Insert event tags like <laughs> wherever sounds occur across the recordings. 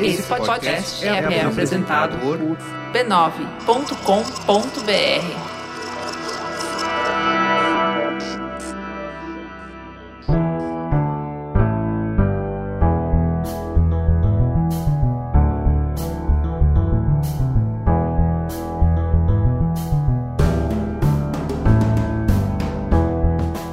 Esse podcast é, é apresentado por b9.com.br.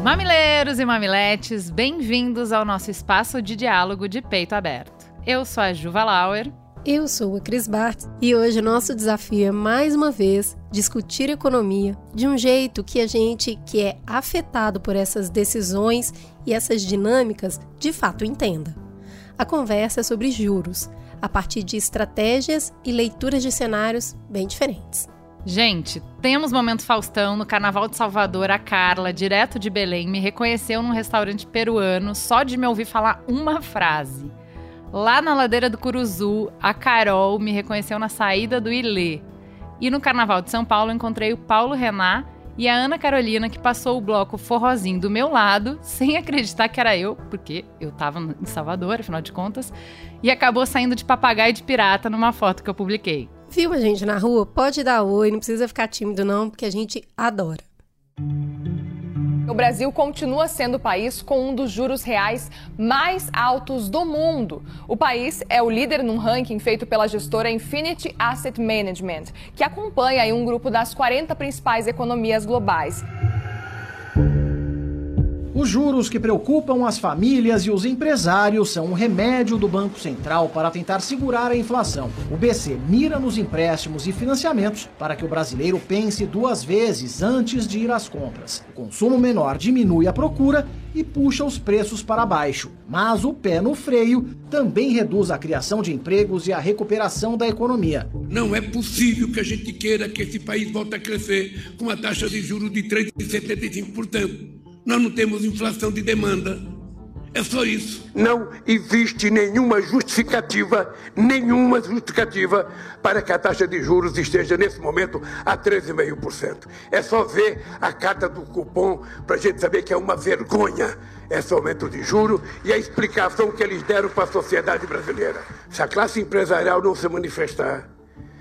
Mamileiros e mamiletes, bem-vindos ao nosso espaço de diálogo de peito aberto. Eu sou a Juva Lauer. Eu sou a Cris Bart e hoje o nosso desafio é mais uma vez discutir economia de um jeito que a gente que é afetado por essas decisões e essas dinâmicas de fato entenda. A conversa é sobre juros, a partir de estratégias e leituras de cenários bem diferentes. Gente, temos momento Faustão no Carnaval de Salvador. A Carla, direto de Belém, me reconheceu num restaurante peruano só de me ouvir falar uma frase. Lá na ladeira do Curuzu, a Carol me reconheceu na saída do Ilê. E no Carnaval de São Paulo encontrei o Paulo Renan e a Ana Carolina, que passou o bloco forrozinho do meu lado, <laughs> sem acreditar que era eu, porque eu tava em Salvador, afinal de contas, e acabou saindo de papagaio de pirata numa foto que eu publiquei. Viu a gente na rua? Pode dar oi, não precisa ficar tímido não, porque a gente adora. O Brasil continua sendo o país com um dos juros reais mais altos do mundo. O país é o líder num ranking feito pela gestora Infinity Asset Management, que acompanha um grupo das 40 principais economias globais. Os juros que preocupam as famílias e os empresários são um remédio do Banco Central para tentar segurar a inflação. O BC mira nos empréstimos e financiamentos para que o brasileiro pense duas vezes antes de ir às compras. O consumo menor diminui a procura e puxa os preços para baixo. Mas o pé no freio também reduz a criação de empregos e a recuperação da economia. Não é possível que a gente queira que esse país volte a crescer com uma taxa de juros de 3,75%. Nós não temos inflação de demanda. É só isso. Não existe nenhuma justificativa, nenhuma justificativa para que a taxa de juros esteja nesse momento a 13,5%. É só ver a carta do cupom para a gente saber que é uma vergonha esse aumento de juros e a explicação que eles deram para a sociedade brasileira. Se a classe empresarial não se manifestar,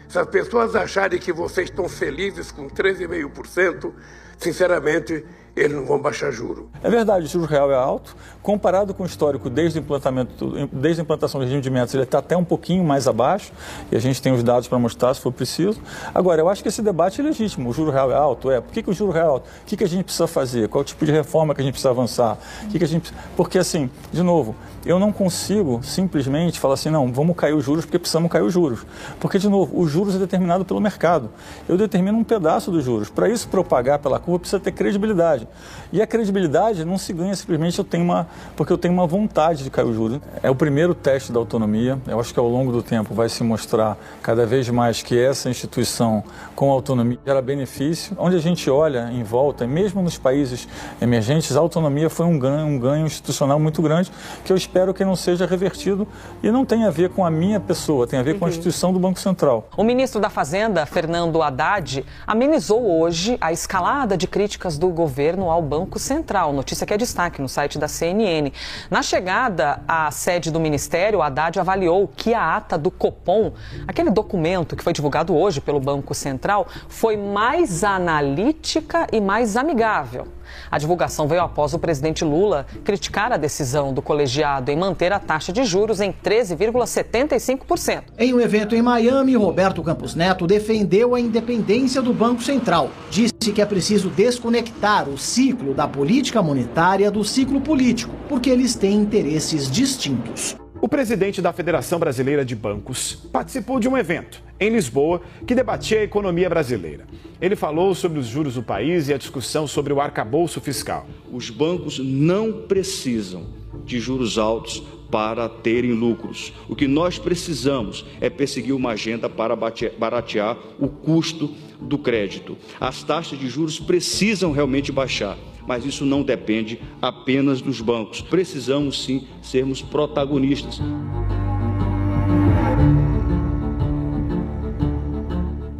se as pessoas acharem que vocês estão felizes com 13,5%, sinceramente, eles não vão baixar juro. É verdade, o juro real é alto. Comparado com o histórico desde, o implantamento, desde a implantação do regime de metas, ele está até um pouquinho mais abaixo, e a gente tem os dados para mostrar se for preciso. Agora, eu acho que esse debate é legítimo. O juro real é alto? É. Por que, que o juro real é alto? O que, que a gente precisa fazer? Qual tipo de reforma que a gente precisa avançar? O que, que a gente... Porque, assim, de novo, eu não consigo simplesmente falar assim, não, vamos cair os juros porque precisamos cair os juros. Porque, de novo, os juros é determinado pelo mercado. Eu determino um pedaço dos juros. Para isso propagar pela curva, precisa ter credibilidade. E a credibilidade não se ganha simplesmente eu tenho uma, porque eu tenho uma vontade de cair os juros. É o primeiro teste da autonomia. Eu acho que ao longo do tempo vai se mostrar cada vez mais que essa instituição com autonomia gera benefício. Onde a gente olha em volta, mesmo nos países emergentes, a autonomia foi um ganho, um ganho institucional muito grande que eu espero que não seja revertido e não tem a ver com a minha pessoa, tem a ver uhum. com a uhum. instituição do Banco Central. O ministro da Fazenda, Fernando Haddad, amenizou hoje a escalada de críticas do governo ao Banco Central. Notícia que é destaque no site da CNN. Na chegada à sede do ministério, Haddad avaliou que a ata do Copom, aquele documento que foi divulgado hoje pelo Banco Central, foi mais analítica e mais amigável. A divulgação veio após o presidente Lula criticar a decisão do colegiado em manter a taxa de juros em 13,75%. Em um evento em Miami, Roberto Campos Neto defendeu a independência do Banco Central. Disse que é preciso desconectar o ciclo da política monetária do ciclo político, porque eles têm interesses distintos. O presidente da Federação Brasileira de Bancos participou de um evento em Lisboa que debatia a economia brasileira. Ele falou sobre os juros do país e a discussão sobre o arcabouço fiscal. Os bancos não precisam de juros altos para terem lucros. O que nós precisamos é perseguir uma agenda para baratear o custo do crédito. As taxas de juros precisam realmente baixar mas isso não depende apenas dos bancos. Precisamos sim sermos protagonistas.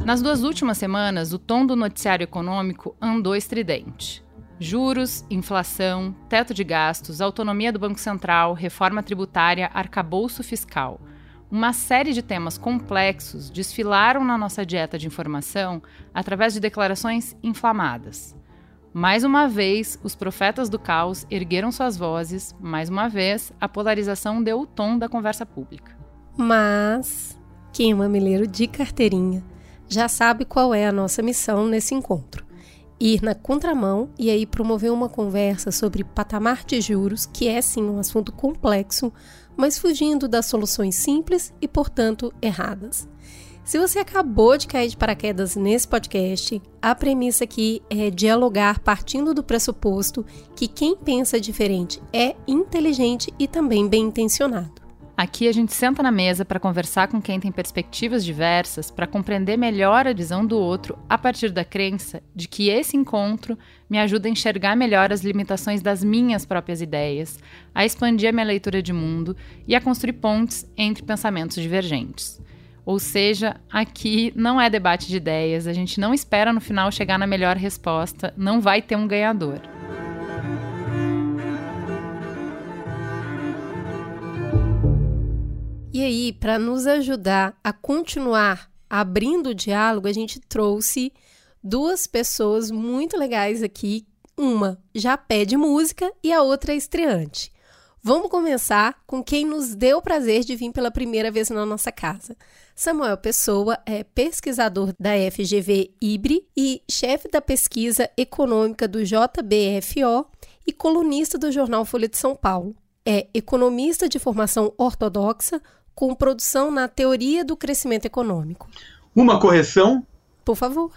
Nas duas últimas semanas, o tom do noticiário econômico andou estridente. Juros, inflação, teto de gastos, autonomia do Banco Central, reforma tributária, arcabouço fiscal. Uma série de temas complexos desfilaram na nossa dieta de informação através de declarações inflamadas. Mais uma vez, os profetas do caos ergueram suas vozes, mais uma vez, a polarização deu o tom da conversa pública. Mas quem é mamileiro de carteirinha já sabe qual é a nossa missão nesse encontro. Ir na contramão e aí promover uma conversa sobre patamar de juros, que é sim um assunto complexo, mas fugindo das soluções simples e, portanto, erradas. Se você acabou de cair de paraquedas nesse podcast, a premissa aqui é dialogar partindo do pressuposto que quem pensa diferente é inteligente e também bem intencionado. Aqui a gente senta na mesa para conversar com quem tem perspectivas diversas, para compreender melhor a visão do outro a partir da crença de que esse encontro me ajuda a enxergar melhor as limitações das minhas próprias ideias, a expandir a minha leitura de mundo e a construir pontes entre pensamentos divergentes. Ou seja, aqui não é debate de ideias, a gente não espera no final chegar na melhor resposta, não vai ter um ganhador. E aí, para nos ajudar a continuar abrindo o diálogo, a gente trouxe duas pessoas muito legais aqui. Uma já pede música e a outra é estreante. Vamos começar com quem nos deu o prazer de vir pela primeira vez na nossa casa. Samuel Pessoa é pesquisador da FGV IBRE e chefe da pesquisa econômica do JBFO e colunista do jornal Folha de São Paulo. É economista de formação ortodoxa, com produção na teoria do crescimento econômico. Uma correção? Por favor.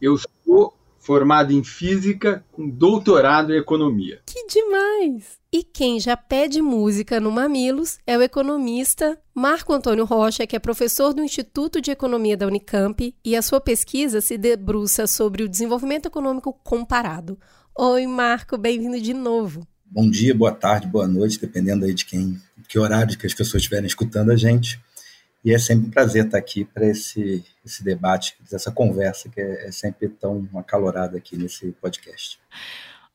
Eu sou formado em física com doutorado em economia. Que demais! E quem já pede música no Mamilos é o economista Marco Antônio Rocha, que é professor do Instituto de Economia da Unicamp, e a sua pesquisa se debruça sobre o desenvolvimento econômico comparado. Oi, Marco, bem-vindo de novo. Bom dia, boa tarde, boa noite, dependendo aí de quem que horário que as pessoas estiverem escutando a gente. E é sempre um prazer estar aqui para esse, esse debate, essa conversa que é, é sempre tão acalorada aqui nesse podcast.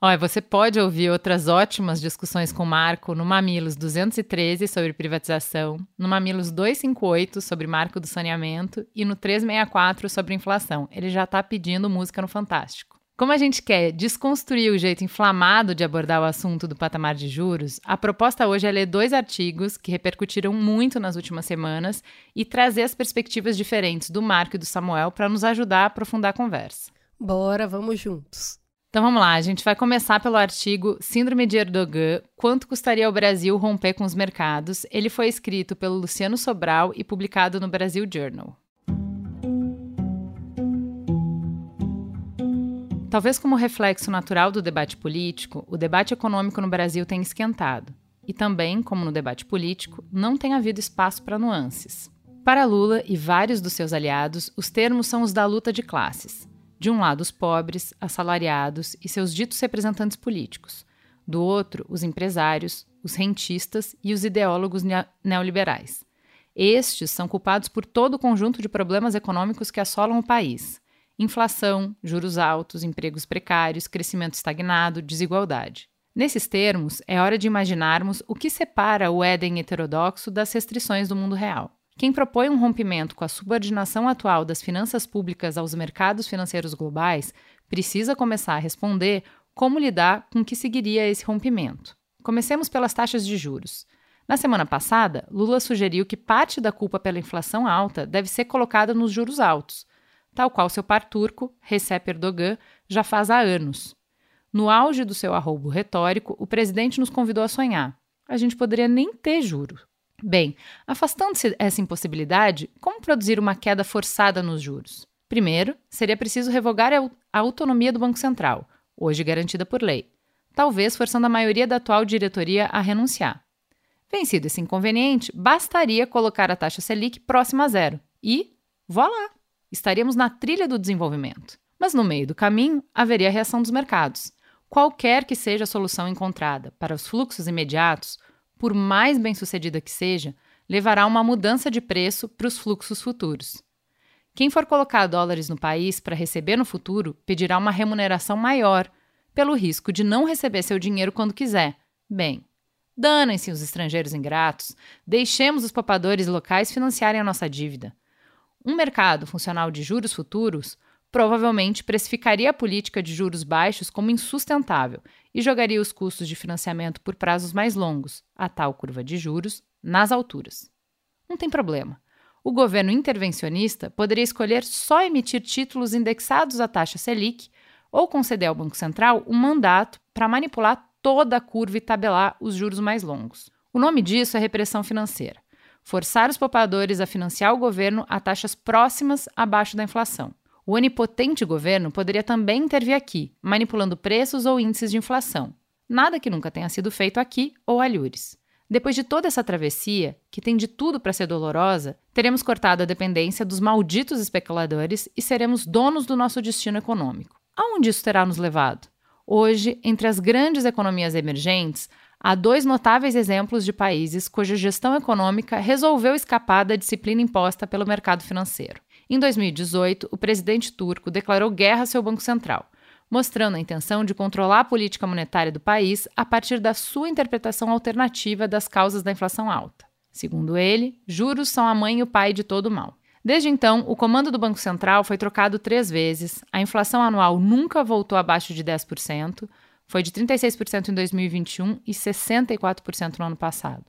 Olha, você pode ouvir outras ótimas discussões com o Marco no Mamilos 213 sobre privatização, no Mamilos 258 sobre marco do saneamento e no 364 sobre inflação. Ele já está pedindo música no Fantástico. Como a gente quer desconstruir o jeito inflamado de abordar o assunto do patamar de juros, a proposta hoje é ler dois artigos que repercutiram muito nas últimas semanas e trazer as perspectivas diferentes do Marco e do Samuel para nos ajudar a aprofundar a conversa. Bora, vamos juntos. Então vamos lá, a gente vai começar pelo artigo Síndrome de Erdogan: Quanto custaria ao Brasil romper com os mercados? Ele foi escrito pelo Luciano Sobral e publicado no Brasil Journal. Talvez como reflexo natural do debate político, o debate econômico no Brasil tem esquentado. E também, como no debate político, não tem havido espaço para nuances. Para Lula e vários dos seus aliados, os termos são os da luta de classes. De um lado, os pobres, assalariados e seus ditos representantes políticos. Do outro, os empresários, os rentistas e os ideólogos neoliberais. Estes são culpados por todo o conjunto de problemas econômicos que assolam o país inflação, juros altos, empregos precários, crescimento estagnado, desigualdade. Nesses termos, é hora de imaginarmos o que separa o Éden heterodoxo das restrições do mundo real. Quem propõe um rompimento com a subordinação atual das finanças públicas aos mercados financeiros globais precisa começar a responder como lidar com o que seguiria esse rompimento. Comecemos pelas taxas de juros. Na semana passada, Lula sugeriu que parte da culpa pela inflação alta deve ser colocada nos juros altos, tal qual seu par turco, Recep Erdogan, já faz há anos. No auge do seu arroubo retórico, o presidente nos convidou a sonhar. A gente poderia nem ter juro. Bem, afastando-se essa impossibilidade, como produzir uma queda forçada nos juros? Primeiro, seria preciso revogar a autonomia do Banco Central, hoje garantida por lei, talvez forçando a maioria da atual diretoria a renunciar. Vencido esse inconveniente, bastaria colocar a taxa Selic próxima a zero e, voilá! Estaríamos na trilha do desenvolvimento. Mas no meio do caminho haveria a reação dos mercados. Qualquer que seja a solução encontrada para os fluxos imediatos, por mais bem-sucedida que seja, levará a uma mudança de preço para os fluxos futuros. Quem for colocar dólares no país para receber no futuro pedirá uma remuneração maior, pelo risco de não receber seu dinheiro quando quiser. Bem, Danem-se os estrangeiros ingratos, deixemos os poupadores locais financiarem a nossa dívida. Um mercado funcional de juros futuros provavelmente precificaria a política de juros baixos como insustentável e jogaria os custos de financiamento por prazos mais longos, a tal curva de juros, nas alturas. Não tem problema. O governo intervencionista poderia escolher só emitir títulos indexados à taxa Selic ou conceder ao Banco Central um mandato para manipular toda a curva e tabelar os juros mais longos. O nome disso é repressão financeira. Forçar os poupadores a financiar o governo a taxas próximas abaixo da inflação. O onipotente governo poderia também intervir aqui, manipulando preços ou índices de inflação. Nada que nunca tenha sido feito aqui ou alhures. Depois de toda essa travessia, que tem de tudo para ser dolorosa, teremos cortado a dependência dos malditos especuladores e seremos donos do nosso destino econômico. Aonde isso terá nos levado? Hoje, entre as grandes economias emergentes, há dois notáveis exemplos de países cuja gestão econômica resolveu escapar da disciplina imposta pelo mercado financeiro. Em 2018, o presidente turco declarou guerra ao seu Banco Central, mostrando a intenção de controlar a política monetária do país a partir da sua interpretação alternativa das causas da inflação alta. Segundo ele, juros são a mãe e o pai de todo mal. Desde então, o comando do Banco Central foi trocado três vezes, a inflação anual nunca voltou abaixo de 10%, foi de 36% em 2021 e 64% no ano passado.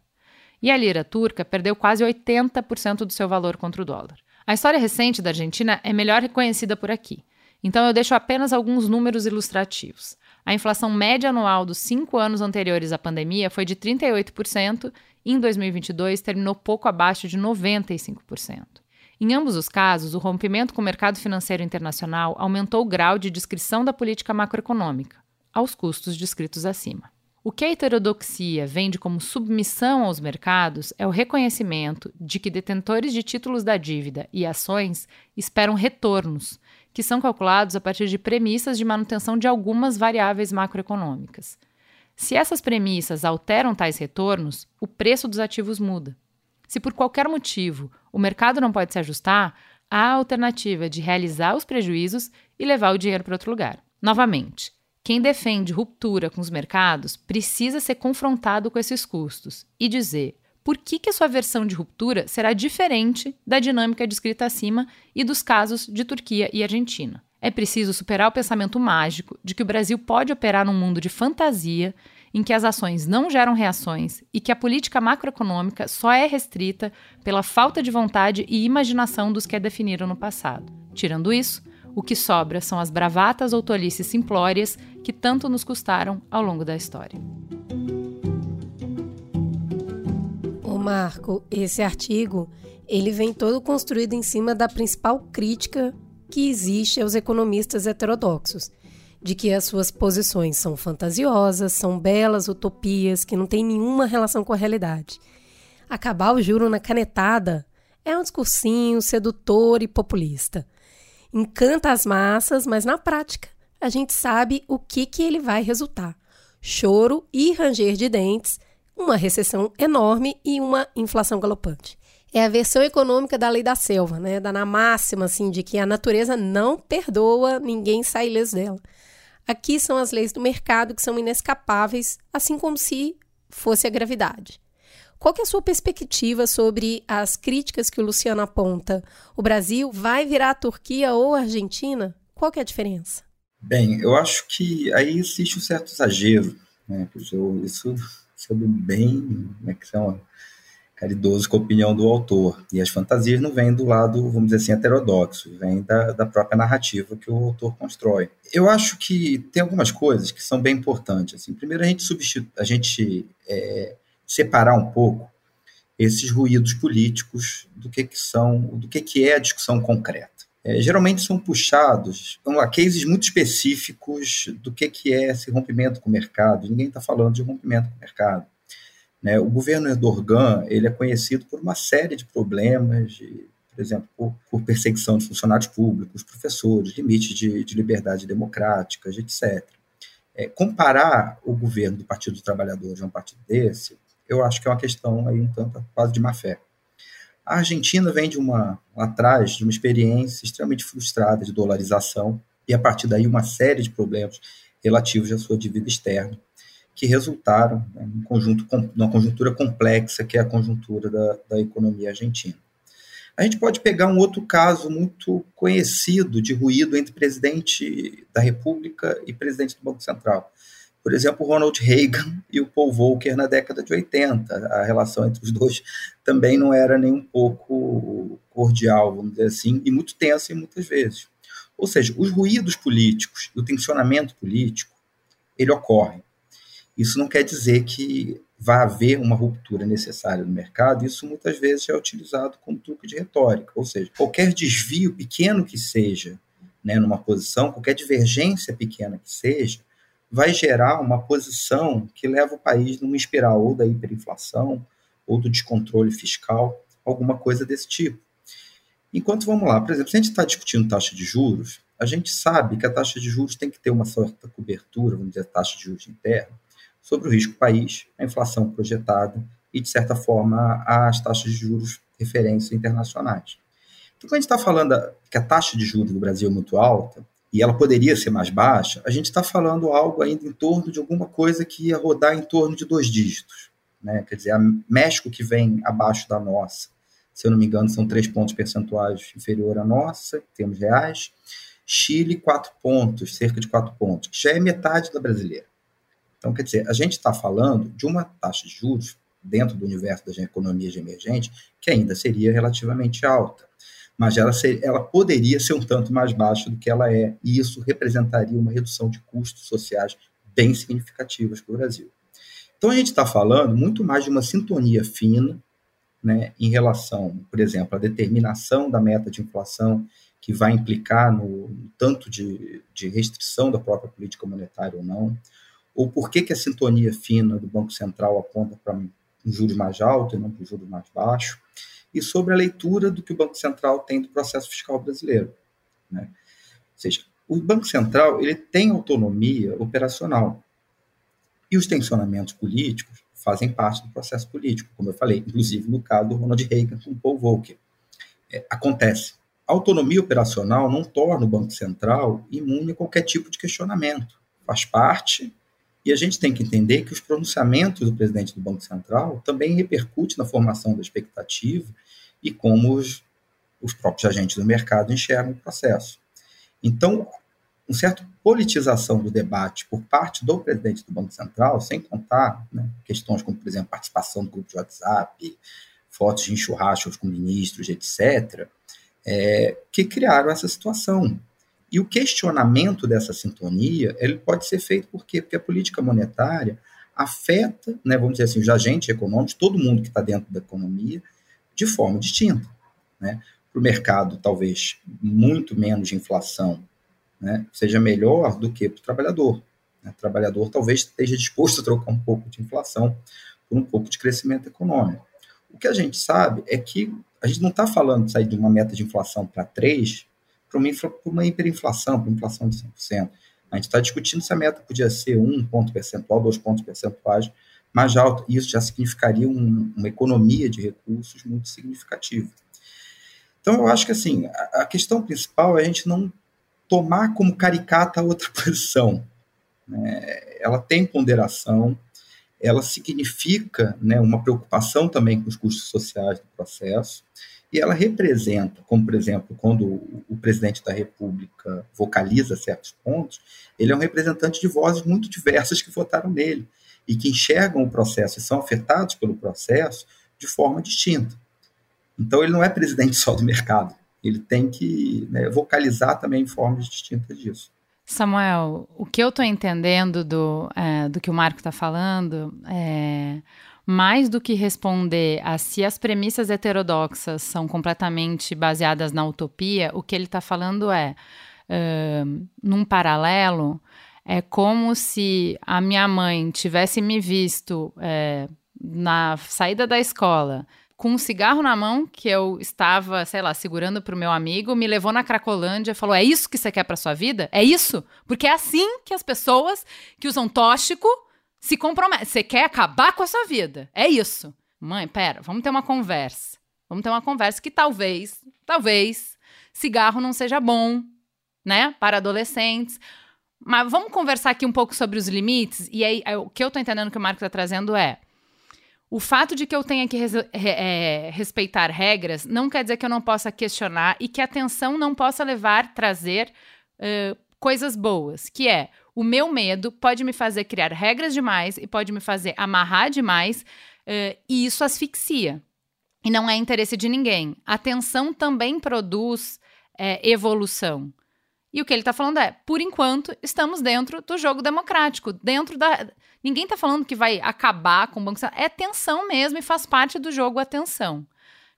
E a lira turca perdeu quase 80% do seu valor contra o dólar. A história recente da Argentina é melhor reconhecida por aqui, então eu deixo apenas alguns números ilustrativos. A inflação média anual dos cinco anos anteriores à pandemia foi de 38% e em 2022 terminou pouco abaixo de 95%. Em ambos os casos, o rompimento com o mercado financeiro internacional aumentou o grau de descrição da política macroeconômica, aos custos descritos acima. O que a heterodoxia vende como submissão aos mercados é o reconhecimento de que detentores de títulos da dívida e ações esperam retornos, que são calculados a partir de premissas de manutenção de algumas variáveis macroeconômicas. Se essas premissas alteram tais retornos, o preço dos ativos muda. Se por qualquer motivo o mercado não pode se ajustar, há a alternativa de realizar os prejuízos e levar o dinheiro para outro lugar. Novamente, quem defende ruptura com os mercados precisa ser confrontado com esses custos e dizer por que, que a sua versão de ruptura será diferente da dinâmica descrita acima e dos casos de Turquia e Argentina. É preciso superar o pensamento mágico de que o Brasil pode operar num mundo de fantasia em que as ações não geram reações e que a política macroeconômica só é restrita pela falta de vontade e imaginação dos que a definiram no passado. Tirando isso, o que sobra são as bravatas ou tolices simplórias que tanto nos custaram ao longo da história. Ô Marco, esse artigo ele vem todo construído em cima da principal crítica que existe aos economistas heterodoxos, de que as suas posições são fantasiosas, são belas utopias que não têm nenhuma relação com a realidade. Acabar o juro na canetada é um discursinho sedutor e populista. Encanta as massas, mas na prática a gente sabe o que, que ele vai resultar: choro e ranger de dentes, uma recessão enorme e uma inflação galopante. É a versão econômica da lei da selva, né? Da na máxima assim de que a natureza não perdoa, ninguém sai ileso dela. Aqui são as leis do mercado que são inescapáveis, assim como se fosse a gravidade. Qual é a sua perspectiva sobre as críticas que o Luciano aponta? O Brasil vai virar a Turquia ou a Argentina? Qual é a diferença? Bem, eu acho que aí existe um certo exagero, né? Isso, isso sendo bem, como é que chama? caridoso com a opinião do autor. E as fantasias não vêm do lado, vamos dizer assim, heterodoxo, vêm da, da própria narrativa que o autor constrói. Eu acho que tem algumas coisas que são bem importantes. Assim, primeiro, a gente, substitu a gente é, separar um pouco esses ruídos políticos do que, que são, do que, que é a discussão concreta. É, geralmente são puxados vamos lá, cases muito específicos do que, que é esse rompimento com o mercado. Ninguém está falando de rompimento com o mercado. Né? O governo Erdogan ele é conhecido por uma série de problemas, de, por exemplo, por, por, perseguição de funcionários públicos, professores, limites de, de liberdade democrática, etc. É, comparar o governo do Partido dos Trabalhadores a um partido desse, eu acho que é uma questão aí um tanto quase de má fé. A Argentina vem de uma atrás de uma experiência extremamente frustrada de dolarização e a partir daí uma série de problemas relativos à sua dívida externa que resultaram né, num conjunto, numa conjuntura complexa que é a conjuntura da, da economia argentina. A gente pode pegar um outro caso muito conhecido de ruído entre presidente da República e presidente do Banco Central. Por exemplo, Ronald Reagan e o Paul Volcker na década de 80. A relação entre os dois também não era nem um pouco cordial, vamos dizer assim, e muito tensa muitas vezes. Ou seja, os ruídos políticos o tensionamento político, ele ocorre. Isso não quer dizer que vai haver uma ruptura necessária no mercado, isso muitas vezes é utilizado como truque de retórica, ou seja, qualquer desvio pequeno que seja né, numa posição, qualquer divergência pequena que seja, vai gerar uma posição que leva o país numa espiral ou da hiperinflação ou do descontrole fiscal, alguma coisa desse tipo. Enquanto, vamos lá, por exemplo, se a gente está discutindo taxa de juros, a gente sabe que a taxa de juros tem que ter uma certa cobertura, vamos dizer, taxa de juros interna, sobre o risco país, a inflação projetada e, de certa forma, as taxas de juros referência internacionais. Então, quando a gente está falando que a taxa de juros do Brasil é muito alta, e ela poderia ser mais baixa, a gente está falando algo ainda em torno de alguma coisa que ia rodar em torno de dois dígitos. Né? Quer dizer, a México que vem abaixo da nossa, se eu não me engano, são três pontos percentuais inferior à nossa, em termos reais. Chile, quatro pontos, cerca de quatro pontos, que já é metade da brasileira. Então, quer dizer, a gente está falando de uma taxa de juros dentro do universo das economias emergentes que ainda seria relativamente alta, mas ela, ser, ela poderia ser um tanto mais baixa do que ela é, e isso representaria uma redução de custos sociais bem significativas para o Brasil. Então, a gente está falando muito mais de uma sintonia fina né, em relação, por exemplo, à determinação da meta de inflação que vai implicar no, no tanto de, de restrição da própria política monetária ou não, ou por que, que a sintonia fina do Banco Central aponta para um juros mais alto e não para um juros mais baixo, e sobre a leitura do que o Banco Central tem do processo fiscal brasileiro. Né? Ou seja, o Banco Central ele tem autonomia operacional, e os tensionamentos políticos fazem parte do processo político, como eu falei, inclusive no caso do Ronald Reagan com Paul Volcker. É, acontece. A autonomia operacional não torna o Banco Central imune a qualquer tipo de questionamento. Faz parte e a gente tem que entender que os pronunciamentos do presidente do Banco Central também repercutem na formação da expectativa e como os, os próprios agentes do mercado enxergam o processo. Então, uma certa politização do debate por parte do presidente do Banco Central, sem contar né, questões como, por exemplo, participação do grupo de WhatsApp, fotos de churrascos com ministros, etc., é, que criaram essa situação. E o questionamento dessa sintonia, ele pode ser feito por quê? Porque a política monetária afeta, né, vamos dizer assim, os agentes econômicos, todo mundo que está dentro da economia, de forma distinta. Né? Para o mercado, talvez muito menos de inflação né, seja melhor do que para o trabalhador. Né? O trabalhador talvez esteja disposto a trocar um pouco de inflação por um pouco de crescimento econômico. O que a gente sabe é que a gente não está falando de sair de uma meta de inflação para 3 para uma, uma hiperinflação, para uma inflação de 5%. A gente está discutindo se a meta podia ser um ponto percentual, dois pontos percentuais mais alto. Isso já significaria um, uma economia de recursos muito significativa. Então, eu acho que assim, a, a questão principal é a gente não tomar como caricata a outra <laughs> posição. Né? Ela tem ponderação, ela significa né, uma preocupação também com os custos sociais do processo, e ela representa, como por exemplo, quando o presidente da República vocaliza certos pontos, ele é um representante de vozes muito diversas que votaram nele e que enxergam o processo e são afetados pelo processo de forma distinta. Então, ele não é presidente <laughs> só do mercado, ele tem que né, vocalizar também em formas distintas disso. Samuel, o que eu estou entendendo do, é, do que o Marco está falando é mais do que responder a se as premissas heterodoxas são completamente baseadas na utopia, o que ele está falando é, uh, num paralelo, é como se a minha mãe tivesse me visto na saída da escola com um cigarro na mão que eu estava, sei lá, segurando para o meu amigo, me levou na Cracolândia e falou: É isso que você quer para sua vida? É isso? Porque é assim que as pessoas que usam tóxico se comprometem. Você quer acabar com a sua vida. É isso. Mãe, pera, vamos ter uma conversa. Vamos ter uma conversa que talvez, talvez, cigarro não seja bom, né? Para adolescentes. Mas vamos conversar aqui um pouco sobre os limites. E aí, o que eu estou entendendo que o Marco está trazendo é. O fato de que eu tenha que res, é, respeitar regras não quer dizer que eu não possa questionar e que a tensão não possa levar, trazer uh, coisas boas. Que é, o meu medo pode me fazer criar regras demais e pode me fazer amarrar demais uh, e isso asfixia. E não é interesse de ninguém. A tensão também produz é, evolução. E o que ele está falando é, por enquanto, estamos dentro do jogo democrático, dentro da. Ninguém está falando que vai acabar com o Banco. É tensão mesmo e faz parte do jogo a tensão.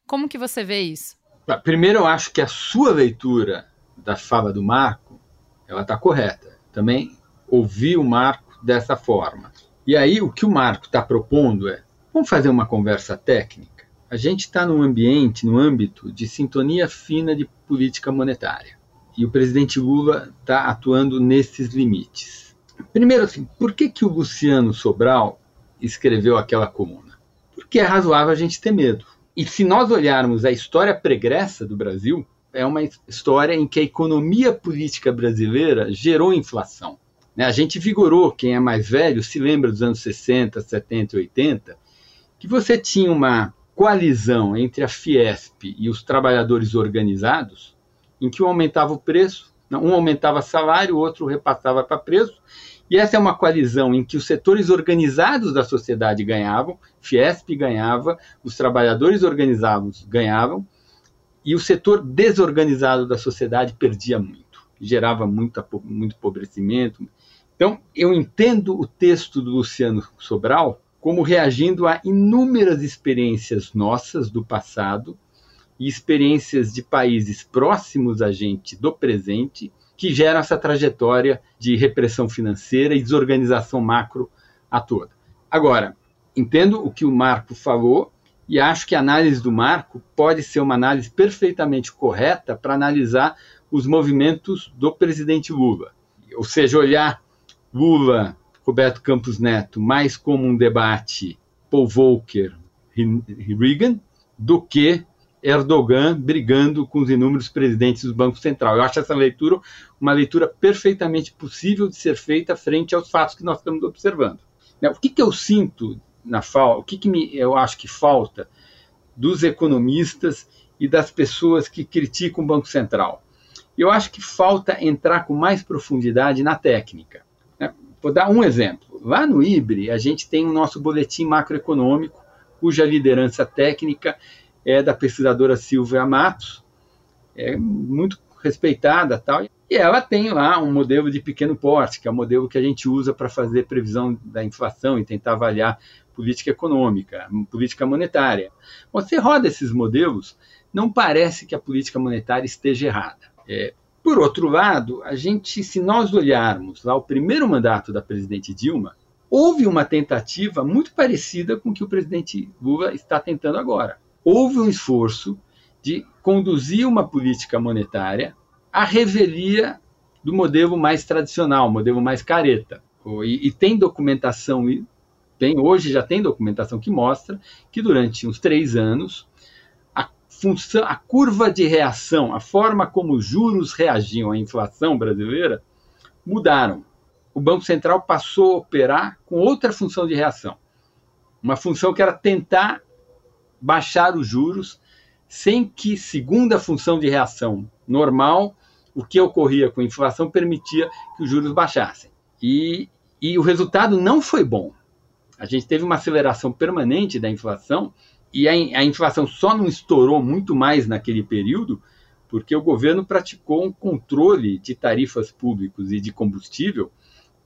Como que você vê isso? Primeiro, eu acho que a sua leitura da fala do Marco, ela está correta. Também ouvi o Marco dessa forma. E aí, o que o Marco está propondo é, vamos fazer uma conversa técnica? A gente está num ambiente, no âmbito de sintonia fina de política monetária e o presidente Lula está atuando nesses limites. Primeiro, assim, por que, que o Luciano Sobral escreveu aquela coluna? Porque é razoável a gente ter medo. E se nós olharmos a história pregressa do Brasil, é uma história em que a economia política brasileira gerou inflação. Né? A gente vigorou, quem é mais velho se lembra dos anos 60, 70 e 80, que você tinha uma coalizão entre a Fiesp e os trabalhadores organizados em que um aumentava o preço, um aumentava salário, o outro repassava para preço, e essa é uma coalizão em que os setores organizados da sociedade ganhavam, Fiesp ganhava, os trabalhadores organizados ganhavam, e o setor desorganizado da sociedade perdia muito, gerava muita, muito empobrecimento. Então, eu entendo o texto do Luciano Sobral como reagindo a inúmeras experiências nossas do passado e experiências de países próximos a gente do presente que geram essa trajetória de repressão financeira e desorganização macro a toda. Agora, entendo o que o Marco falou e acho que a análise do Marco pode ser uma análise perfeitamente correta para analisar os movimentos do presidente Lula. Ou seja, olhar Lula, Roberto Campos Neto, mais como um debate Paul Volcker, Reagan, do que Erdogan brigando com os inúmeros presidentes do Banco Central. Eu acho essa leitura uma leitura perfeitamente possível de ser feita frente aos fatos que nós estamos observando. Né, o que, que eu sinto na falta, o que, que me, eu acho que falta dos economistas e das pessoas que criticam o Banco Central? Eu acho que falta entrar com mais profundidade na técnica. Vou dar um exemplo. Lá no IBRE, a gente tem o nosso boletim macroeconômico, cuja liderança técnica é da pesquisadora Silvia Matos, é muito respeitada tal. E ela tem lá um modelo de pequeno porte, que é o modelo que a gente usa para fazer previsão da inflação e tentar avaliar política econômica, política monetária. Você roda esses modelos, não parece que a política monetária esteja errada. É, por outro lado, a gente, se nós olharmos lá o primeiro mandato da presidente Dilma, houve uma tentativa muito parecida com o que o presidente Lula está tentando agora houve um esforço de conduzir uma política monetária à revelia do modelo mais tradicional, modelo mais careta. E, e tem documentação, tem, hoje já tem documentação que mostra que durante uns três anos função, a curva de reação, a forma como os juros reagiam à inflação brasileira mudaram. O Banco Central passou a operar com outra função de reação. Uma função que era tentar baixar os juros sem que, segundo a função de reação normal, o que ocorria com a inflação permitia que os juros baixassem. E, e o resultado não foi bom. A gente teve uma aceleração permanente da inflação e a, a inflação só não estourou muito mais naquele período porque o governo praticou um controle de tarifas públicas e de combustível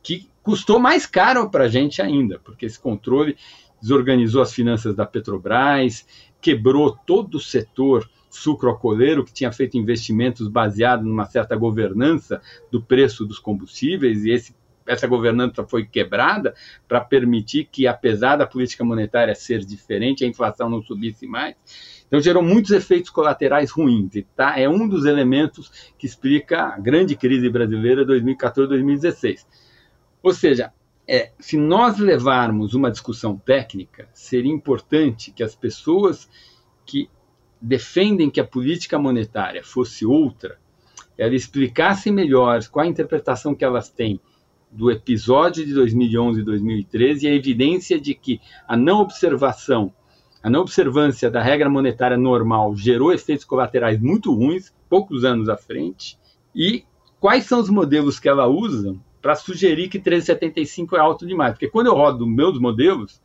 que custou mais caro para a gente ainda, porque esse controle desorganizou as finanças da Petrobras, quebrou todo o setor sucroalcooleiro que tinha feito investimentos baseados numa certa governança do preço dos combustíveis e esse, essa governança foi quebrada para permitir que, apesar da política monetária ser diferente, a inflação não subisse mais. Então gerou muitos efeitos colaterais ruins. Tá, é um dos elementos que explica a grande crise brasileira 2014-2016. Ou seja, é, se nós levarmos uma discussão técnica, seria importante que as pessoas que defendem que a política monetária fosse outra ela explicasse melhor qual a interpretação que elas têm do episódio de 2011 e 2013 e a evidência de que a não observação, a não observância da regra monetária normal gerou efeitos colaterais muito ruins, poucos anos à frente, e quais são os modelos que ela usa para sugerir que 13,75 é alto demais. Porque quando eu rodo meus modelos,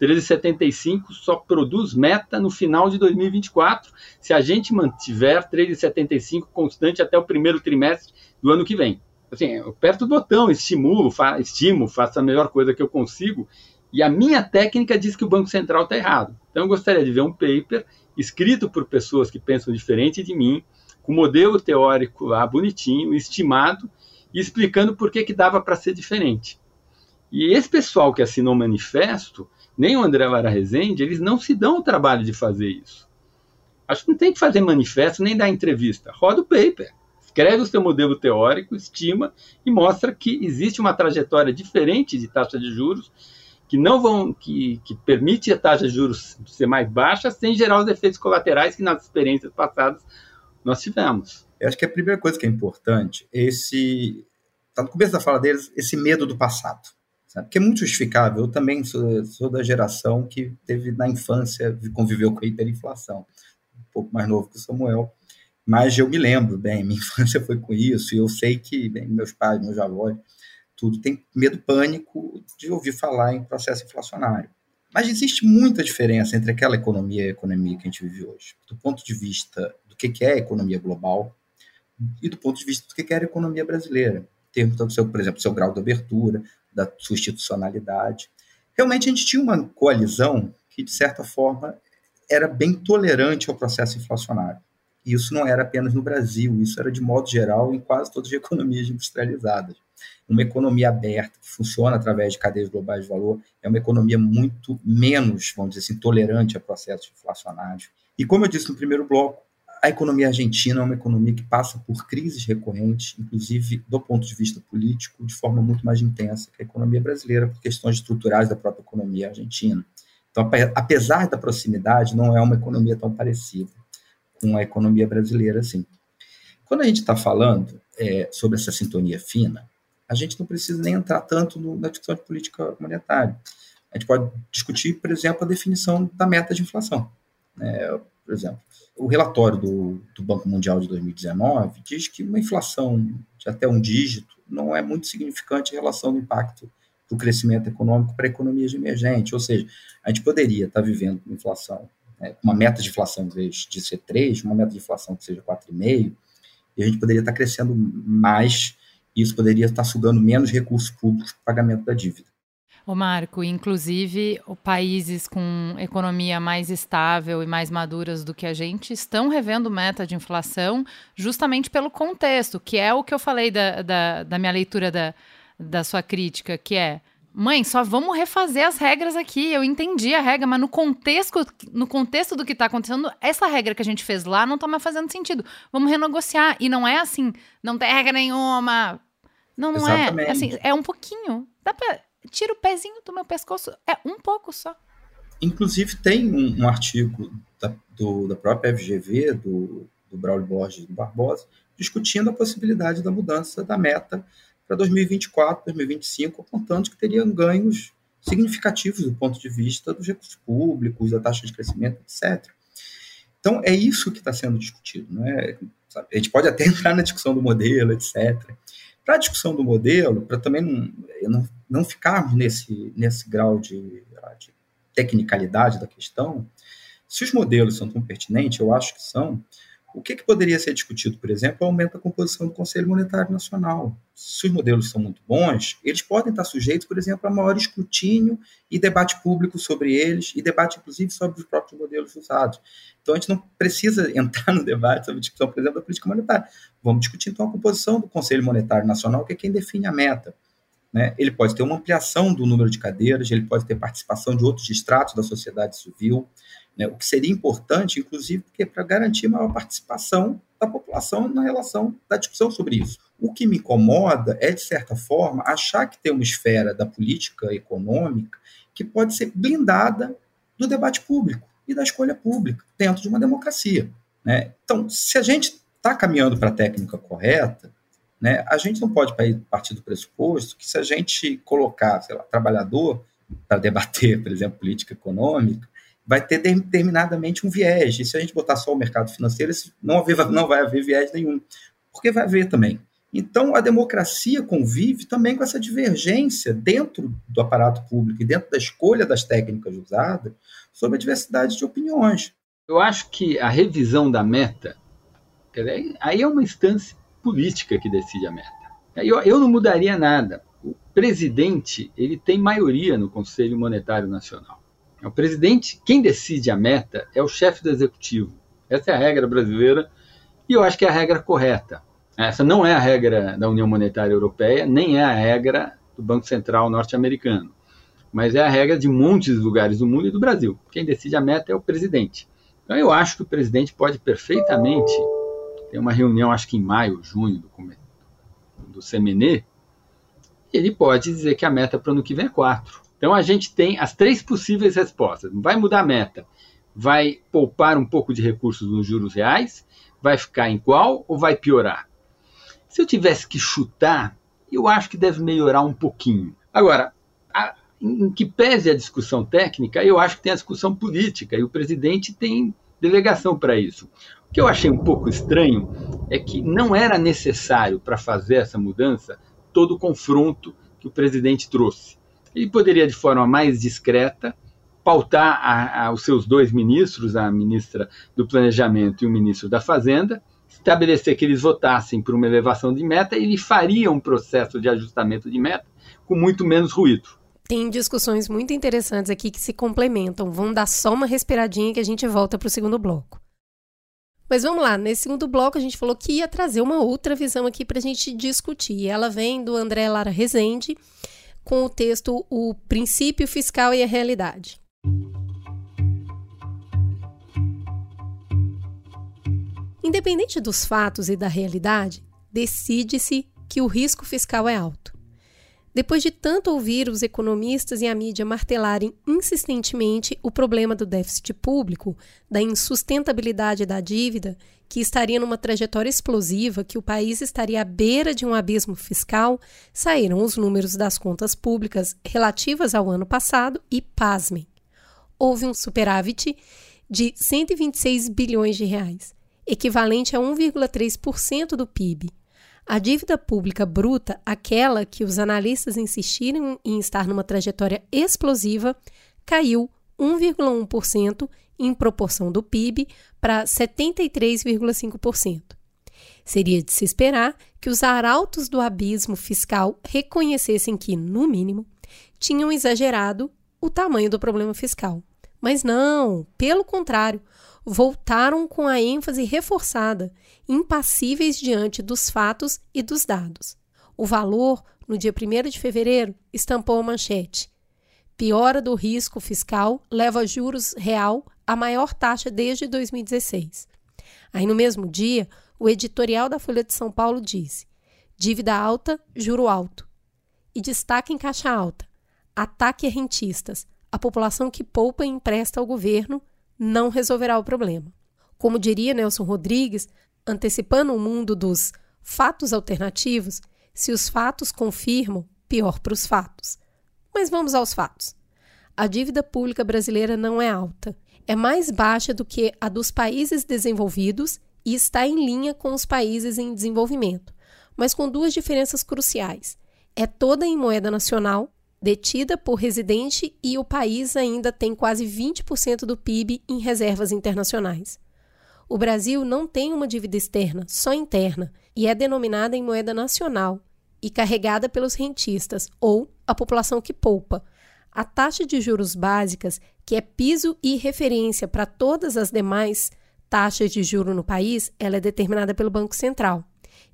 13,75 só produz meta no final de 2024, se a gente mantiver 13,75 constante até o primeiro trimestre do ano que vem. Assim, eu aperto o botão, estimulo, fa estimo, faço a melhor coisa que eu consigo, e a minha técnica diz que o Banco Central está errado. Então eu gostaria de ver um paper escrito por pessoas que pensam diferente de mim, com modelo teórico lá bonitinho, estimado, e explicando por que, que dava para ser diferente. E esse pessoal que assinou o manifesto, nem o André Lara Rezende, eles não se dão o trabalho de fazer isso. Acho que não tem que fazer manifesto nem dar entrevista. Roda o paper. Escreve o seu modelo teórico, estima e mostra que existe uma trajetória diferente de taxa de juros que não vão que, que permite a taxa de juros ser mais baixa sem gerar os efeitos colaterais que nas experiências passadas nós tivemos. Eu acho que a primeira coisa que é importante esse. Está no começo da fala deles, esse medo do passado. Sabe? Que é muito justificável. Eu também sou, sou, da geração que teve na infância, conviveu com a hiperinflação. Um pouco mais novo que o Samuel. Mas eu me lembro bem, <laughs> minha infância foi com isso, e eu sei que bem, meus pais, meus avós, tudo tem medo pânico de ouvir falar em processo inflacionário. Mas existe muita diferença entre aquela economia e a economia que a gente vive hoje. Do ponto de vista do que é a economia global, e do ponto de vista do que é a economia brasileira, em termos do seu, por exemplo, seu grau de abertura, da sua institucionalidade. Realmente a gente tinha uma coalizão que, de certa forma, era bem tolerante ao processo inflacionário. E isso não era apenas no Brasil, isso era de modo geral em quase todas as <laughs> economias industrializadas. Uma economia aberta, que funciona através de cadeias globais de valor, é uma economia muito menos, vamos dizer assim, tolerante a processos inflacionários. E como eu disse no primeiro bloco, a economia argentina é uma economia que passa por crises recorrentes, inclusive do ponto de vista político, de forma muito mais intensa que a economia brasileira, por questões estruturais da própria economia argentina. Então, apesar da proximidade, não é uma economia tão parecida com a economia brasileira assim. Quando a gente está falando é, sobre essa sintonia fina, a gente não precisa nem entrar tanto no, na discussão de política monetária. A gente pode discutir, por exemplo, a definição da meta de inflação. É, por exemplo, o relatório do, do Banco Mundial de 2019 diz que uma inflação de até um dígito não é muito significante em relação ao impacto do crescimento econômico para economias emergentes. Ou seja, a gente poderia estar vivendo uma inflação, né, uma meta de inflação, em vez de ser 3, uma meta de inflação que seja 4,5, e a gente poderia estar crescendo mais, e isso poderia estar sugando menos recursos públicos para pagamento da dívida. Ô Marco, inclusive países com economia mais estável e mais maduras do que a gente estão revendo meta de inflação justamente pelo contexto, que é o que eu falei da, da, da minha leitura da, da sua crítica, que é Mãe, só vamos refazer as regras aqui. Eu entendi a regra, mas no contexto, no contexto do que está acontecendo, essa regra que a gente fez lá não está mais fazendo sentido. Vamos renegociar. E não é assim, não tem regra nenhuma. Não, não é. é. Assim, é um pouquinho. Dá pra tira o pezinho do meu pescoço. É um pouco só. Inclusive, tem um, um artigo da, do, da própria FGV, do, do Braulio Borges do Barbosa, discutindo a possibilidade da mudança da meta para 2024, 2025, apontando que teriam ganhos significativos do ponto de vista dos recursos públicos, da taxa de crescimento, etc. Então, é isso que está sendo discutido. Né? A gente pode até <laughs> entrar na discussão do modelo, etc. Para a discussão do modelo, para também não, não, não ficarmos nesse, nesse grau de, de tecnicalidade da questão, se os modelos são tão pertinentes, eu acho que são, o que, que, poderia ser discutido, por exemplo, aumenta a composição do Conselho Monetário Nacional. Se os modelos são muito bons, eles podem estar sujeitos, por exemplo, a maior escrutínio e debate público sobre eles, e debate, inclusive, sobre os próprios modelos usados. Então, a gente não precisa <laughs> entrar no debate sobre a discussão, por exemplo, da política monetária. Vamos discutir, então, a composição do Conselho Monetário Nacional, que é quem define a meta. Né? Ele pode ter uma ampliação do número de cadeiras, ele pode ter participação de outros estratos da sociedade civil, né? O que seria importante, inclusive, porque para garantir maior participação da população na relação da discussão sobre isso. O que me incomoda é, de certa forma, achar que tem uma esfera da política econômica que pode ser blindada do debate público e da escolha pública dentro de uma democracia. Né? Então, se a gente está caminhando para a técnica correta, né, a gente não pode partir do pressuposto que se a gente colocar, sei lá, trabalhador para debater, por exemplo, política econômica, vai ter determinadamente um viés. E se a gente botar só o mercado financeiro, não, haver, não vai haver viés nenhum, porque vai haver também. Então, a democracia convive também com essa divergência dentro do aparato público e dentro da escolha das técnicas usadas sobre a diversidade de opiniões. Eu acho que a revisão da meta, aí é uma instância política que decide a meta. Eu, eu não mudaria nada. O presidente ele tem maioria no Conselho Monetário Nacional. É o presidente, quem decide a meta é o chefe do executivo. Essa é a regra brasileira e eu acho que é a regra correta. Essa não é a regra da União Monetária Europeia, nem é a regra do Banco Central norte-americano, mas é a regra de muitos lugares do mundo e do Brasil. Quem decide a meta é o presidente. Então eu acho que o presidente pode perfeitamente ter uma reunião, acho que em maio, junho, do, do CMNE, ele pode dizer que a meta para o ano que vem é 4. Então a gente tem as três possíveis respostas. Vai mudar a meta, vai poupar um pouco de recursos nos juros reais, vai ficar em qual ou vai piorar? Se eu tivesse que chutar, eu acho que deve melhorar um pouquinho. Agora, a, em que pese a discussão técnica, eu acho que tem a discussão política e o presidente tem delegação para isso. O que eu achei um pouco estranho é que não era necessário para fazer essa mudança todo o confronto que o presidente trouxe. Ele poderia, de forma mais discreta, pautar a, a, os seus dois ministros, a ministra do Planejamento e o ministro da Fazenda, estabelecer que eles votassem por uma elevação de meta, ele faria um processo de ajustamento de meta com muito menos ruído. Tem discussões muito interessantes aqui que se complementam. Vamos dar só uma respiradinha que a gente volta para o segundo bloco. Mas vamos lá, nesse segundo bloco a gente falou que ia trazer uma outra visão aqui para a gente discutir. Ela vem do André Lara Rezende com o texto O Princípio Fiscal e a Realidade. Independente dos fatos e da realidade, decide-se que o risco fiscal é alto. Depois de tanto ouvir os economistas e a mídia martelarem insistentemente o problema do déficit público, da insustentabilidade da dívida, que estaria numa trajetória explosiva, que o país estaria à beira de um abismo fiscal, saíram os números das contas públicas relativas ao ano passado e, pasmem, houve um superávit de 126 bilhões de reais equivalente a 1,3% do PIB. A dívida pública bruta, aquela que os analistas insistiram em estar numa trajetória explosiva, caiu 1,1% em proporção do PIB para 73,5%. Seria de se esperar que os arautos do abismo fiscal reconhecessem que, no mínimo, tinham exagerado o tamanho do problema fiscal. Mas não, pelo contrário, voltaram com a ênfase reforçada, impassíveis diante dos fatos e dos dados. O valor, no dia 1 de fevereiro, estampou a manchete. Piora do risco fiscal leva juros real a maior taxa desde 2016. Aí, no mesmo dia, o editorial da Folha de São Paulo disse: dívida alta, juro alto. E destaque em caixa alta: ataque a rentistas, a população que poupa e empresta ao governo não resolverá o problema. Como diria Nelson Rodrigues, antecipando o mundo dos fatos alternativos, se os fatos confirmam, pior para os fatos. Mas vamos aos fatos. A dívida pública brasileira não é alta. É mais baixa do que a dos países desenvolvidos e está em linha com os países em desenvolvimento, mas com duas diferenças cruciais. É toda em moeda nacional detida por residente e o país ainda tem quase 20% do PIB em reservas internacionais. O Brasil não tem uma dívida externa, só interna, e é denominada em moeda nacional e carregada pelos rentistas ou a população que poupa. A taxa de juros básicas, que é piso e referência para todas as demais taxas de juro no país, ela é determinada pelo Banco Central.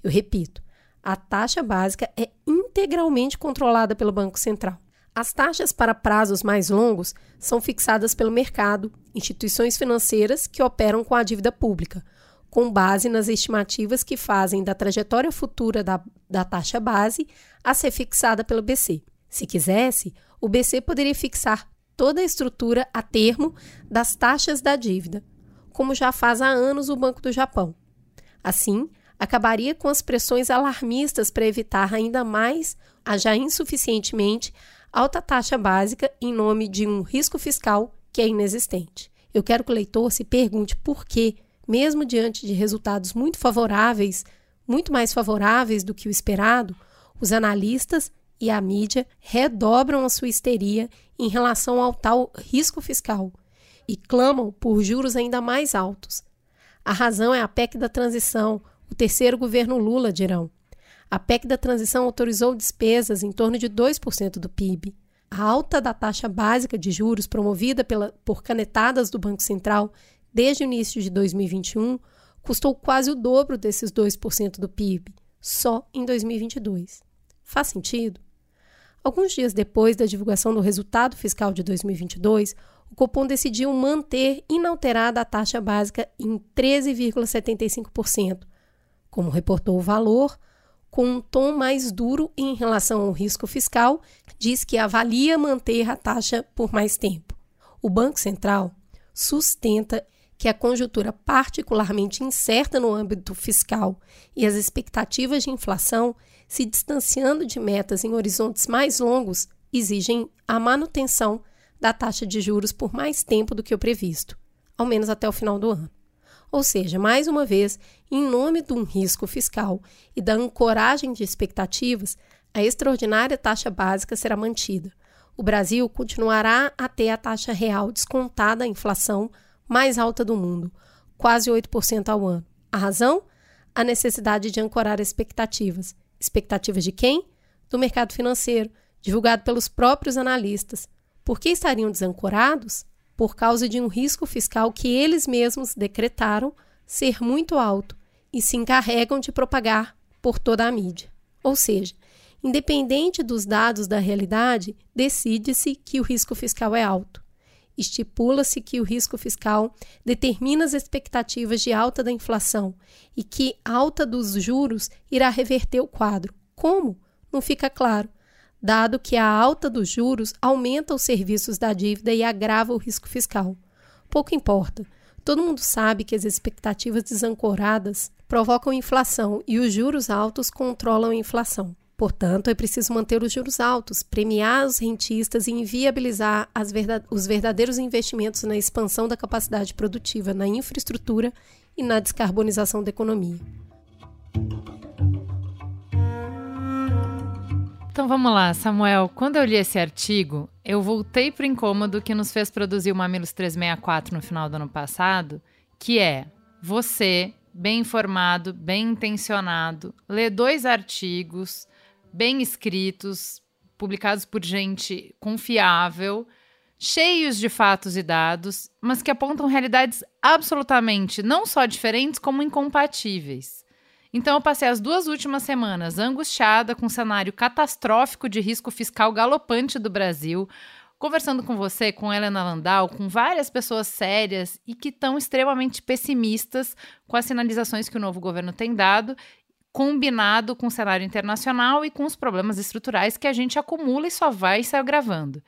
Eu repito, a taxa básica é integralmente controlada pelo Banco Central. As taxas para prazos mais longos são fixadas pelo mercado, instituições financeiras que operam com a dívida pública, com base nas estimativas que fazem da trajetória futura da, da taxa base a ser fixada pelo BC. Se quisesse, o BC poderia fixar toda a estrutura a termo das taxas da dívida, como já faz há anos o Banco do Japão. Assim, acabaria com as pressões alarmistas para evitar ainda mais a já insuficientemente alta taxa básica em nome de um risco fiscal que é inexistente. Eu quero que o leitor se pergunte por que, mesmo diante de resultados muito favoráveis, muito mais favoráveis do que o esperado, os analistas e a mídia redobram a sua histeria em relação ao tal risco fiscal e clamam por juros ainda mais altos. A razão é a PEC da transição, o terceiro governo Lula, dirão. A PEC da transição autorizou despesas em torno de 2% do PIB. A alta da taxa básica de juros promovida pela, por canetadas do Banco Central desde o início de 2021 custou quase o dobro desses 2% do PIB, só em 2022. Faz sentido? Alguns dias depois da divulgação do resultado fiscal de 2022, o Copom decidiu manter inalterada a taxa básica em 13,75%. Como reportou o valor, com um tom mais duro em relação ao risco fiscal, diz que avalia manter a taxa por mais tempo. O Banco Central sustenta que a conjuntura particularmente incerta no âmbito fiscal e as expectativas de inflação se distanciando de metas em horizontes mais longos, exigem a manutenção da taxa de juros por mais tempo do que o previsto, ao menos até o final do ano. Ou seja, mais uma vez, em nome de um risco fiscal e da ancoragem de expectativas, a extraordinária taxa básica será mantida. O Brasil continuará a ter a taxa real descontada à inflação mais alta do mundo, quase 8% ao ano. A razão? A necessidade de ancorar expectativas Expectativas de quem? Do mercado financeiro, divulgado pelos próprios analistas. Por que estariam desancorados? Por causa de um risco fiscal que eles mesmos decretaram ser muito alto e se encarregam de propagar por toda a mídia. Ou seja, independente dos dados da realidade, decide-se que o risco fiscal é alto. Estipula-se que o risco fiscal determina as expectativas de alta da inflação e que alta dos juros irá reverter o quadro. Como? Não fica claro, dado que a alta dos juros aumenta os serviços da dívida e agrava o risco fiscal. Pouco importa. Todo mundo sabe que as expectativas desancoradas provocam inflação e os juros altos controlam a inflação. Portanto, é preciso manter os juros altos, premiar os rentistas e inviabilizar os verdadeiros investimentos na expansão da capacidade produtiva, na infraestrutura e na descarbonização da economia. Então vamos lá, Samuel. Quando eu li esse artigo, eu voltei para o incômodo que nos fez produzir o Mamilos 364 no final do ano passado, que é você, bem informado, bem intencionado, lê dois artigos bem escritos, publicados por gente confiável, cheios de fatos e dados, mas que apontam realidades absolutamente não só diferentes, como incompatíveis. Então eu passei as duas últimas semanas angustiada com o cenário catastrófico de risco fiscal galopante do Brasil, conversando com você, com Helena Landau, com várias pessoas sérias e que estão extremamente pessimistas com as sinalizações que o novo governo tem dado combinado com o cenário internacional e com os problemas estruturais que a gente acumula e só vai se agravando.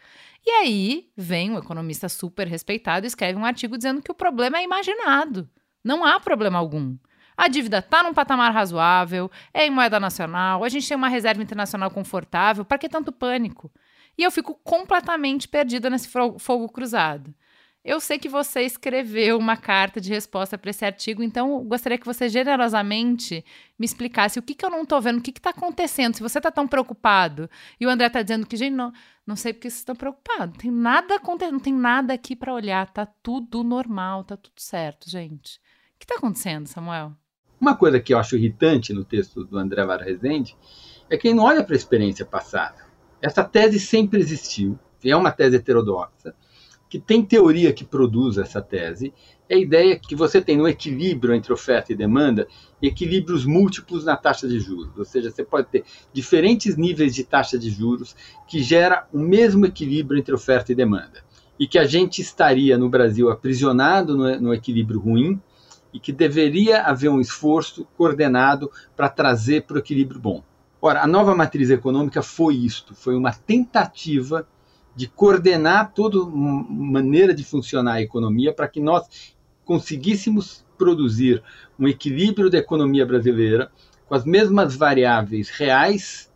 E aí vem um economista super respeitado e escreve um artigo dizendo que o problema é imaginado. Não há problema algum. A dívida está num patamar razoável, é em moeda nacional, a gente tem uma reserva internacional confortável, para que tanto pânico? E eu fico completamente perdida nesse fogo cruzado. Eu sei que você escreveu uma carta de resposta para esse artigo, então gostaria que você generosamente me explicasse o que, que eu não estou vendo, o que está acontecendo, se você está tão preocupado. E o André está dizendo que, gente, não, não sei porque vocês estão preocupados. Não tem nada acontecendo, não tem nada aqui para olhar, tá tudo normal, tá tudo certo, gente. O que está acontecendo, Samuel? Uma coisa que eu acho irritante no texto do André Vara Rezende é quem não olha para a experiência passada. Essa tese sempre existiu, é uma tese heterodoxa que tem teoria que produz essa tese, é a ideia que você tem no equilíbrio entre oferta e demanda, equilíbrios múltiplos na taxa de juros. Ou seja, você pode ter diferentes níveis de taxa de juros que gera o mesmo equilíbrio entre oferta e demanda. E que a gente estaria no Brasil aprisionado no, no equilíbrio ruim e que deveria haver um esforço coordenado para trazer para o equilíbrio bom. Ora, a nova matriz econômica foi isto, foi uma tentativa de coordenar toda maneira de funcionar a economia para que nós conseguíssemos produzir um equilíbrio da economia brasileira com as mesmas variáveis reais,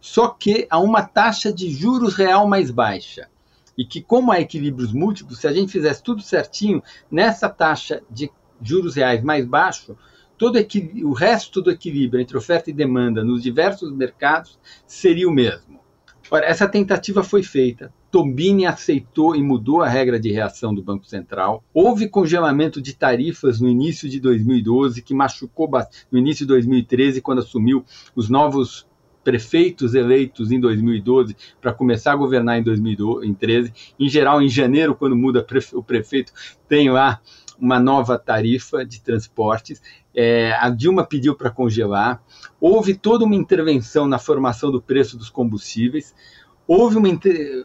só que a uma taxa de juros real mais baixa. E que, como há equilíbrios múltiplos, se a gente fizesse tudo certinho, nessa taxa de juros reais mais baixo, todo o resto do equilíbrio entre oferta e demanda nos diversos mercados seria o mesmo. Ora, essa tentativa foi feita. Tombini aceitou e mudou a regra de reação do Banco Central. Houve congelamento de tarifas no início de 2012, que machucou no início de 2013, quando assumiu os novos prefeitos eleitos em 2012 para começar a governar em 2013. Em geral, em janeiro, quando muda o prefeito, tem lá uma nova tarifa de transportes. É, a Dilma pediu para congelar. Houve toda uma intervenção na formação do preço dos combustíveis. Houve, uma,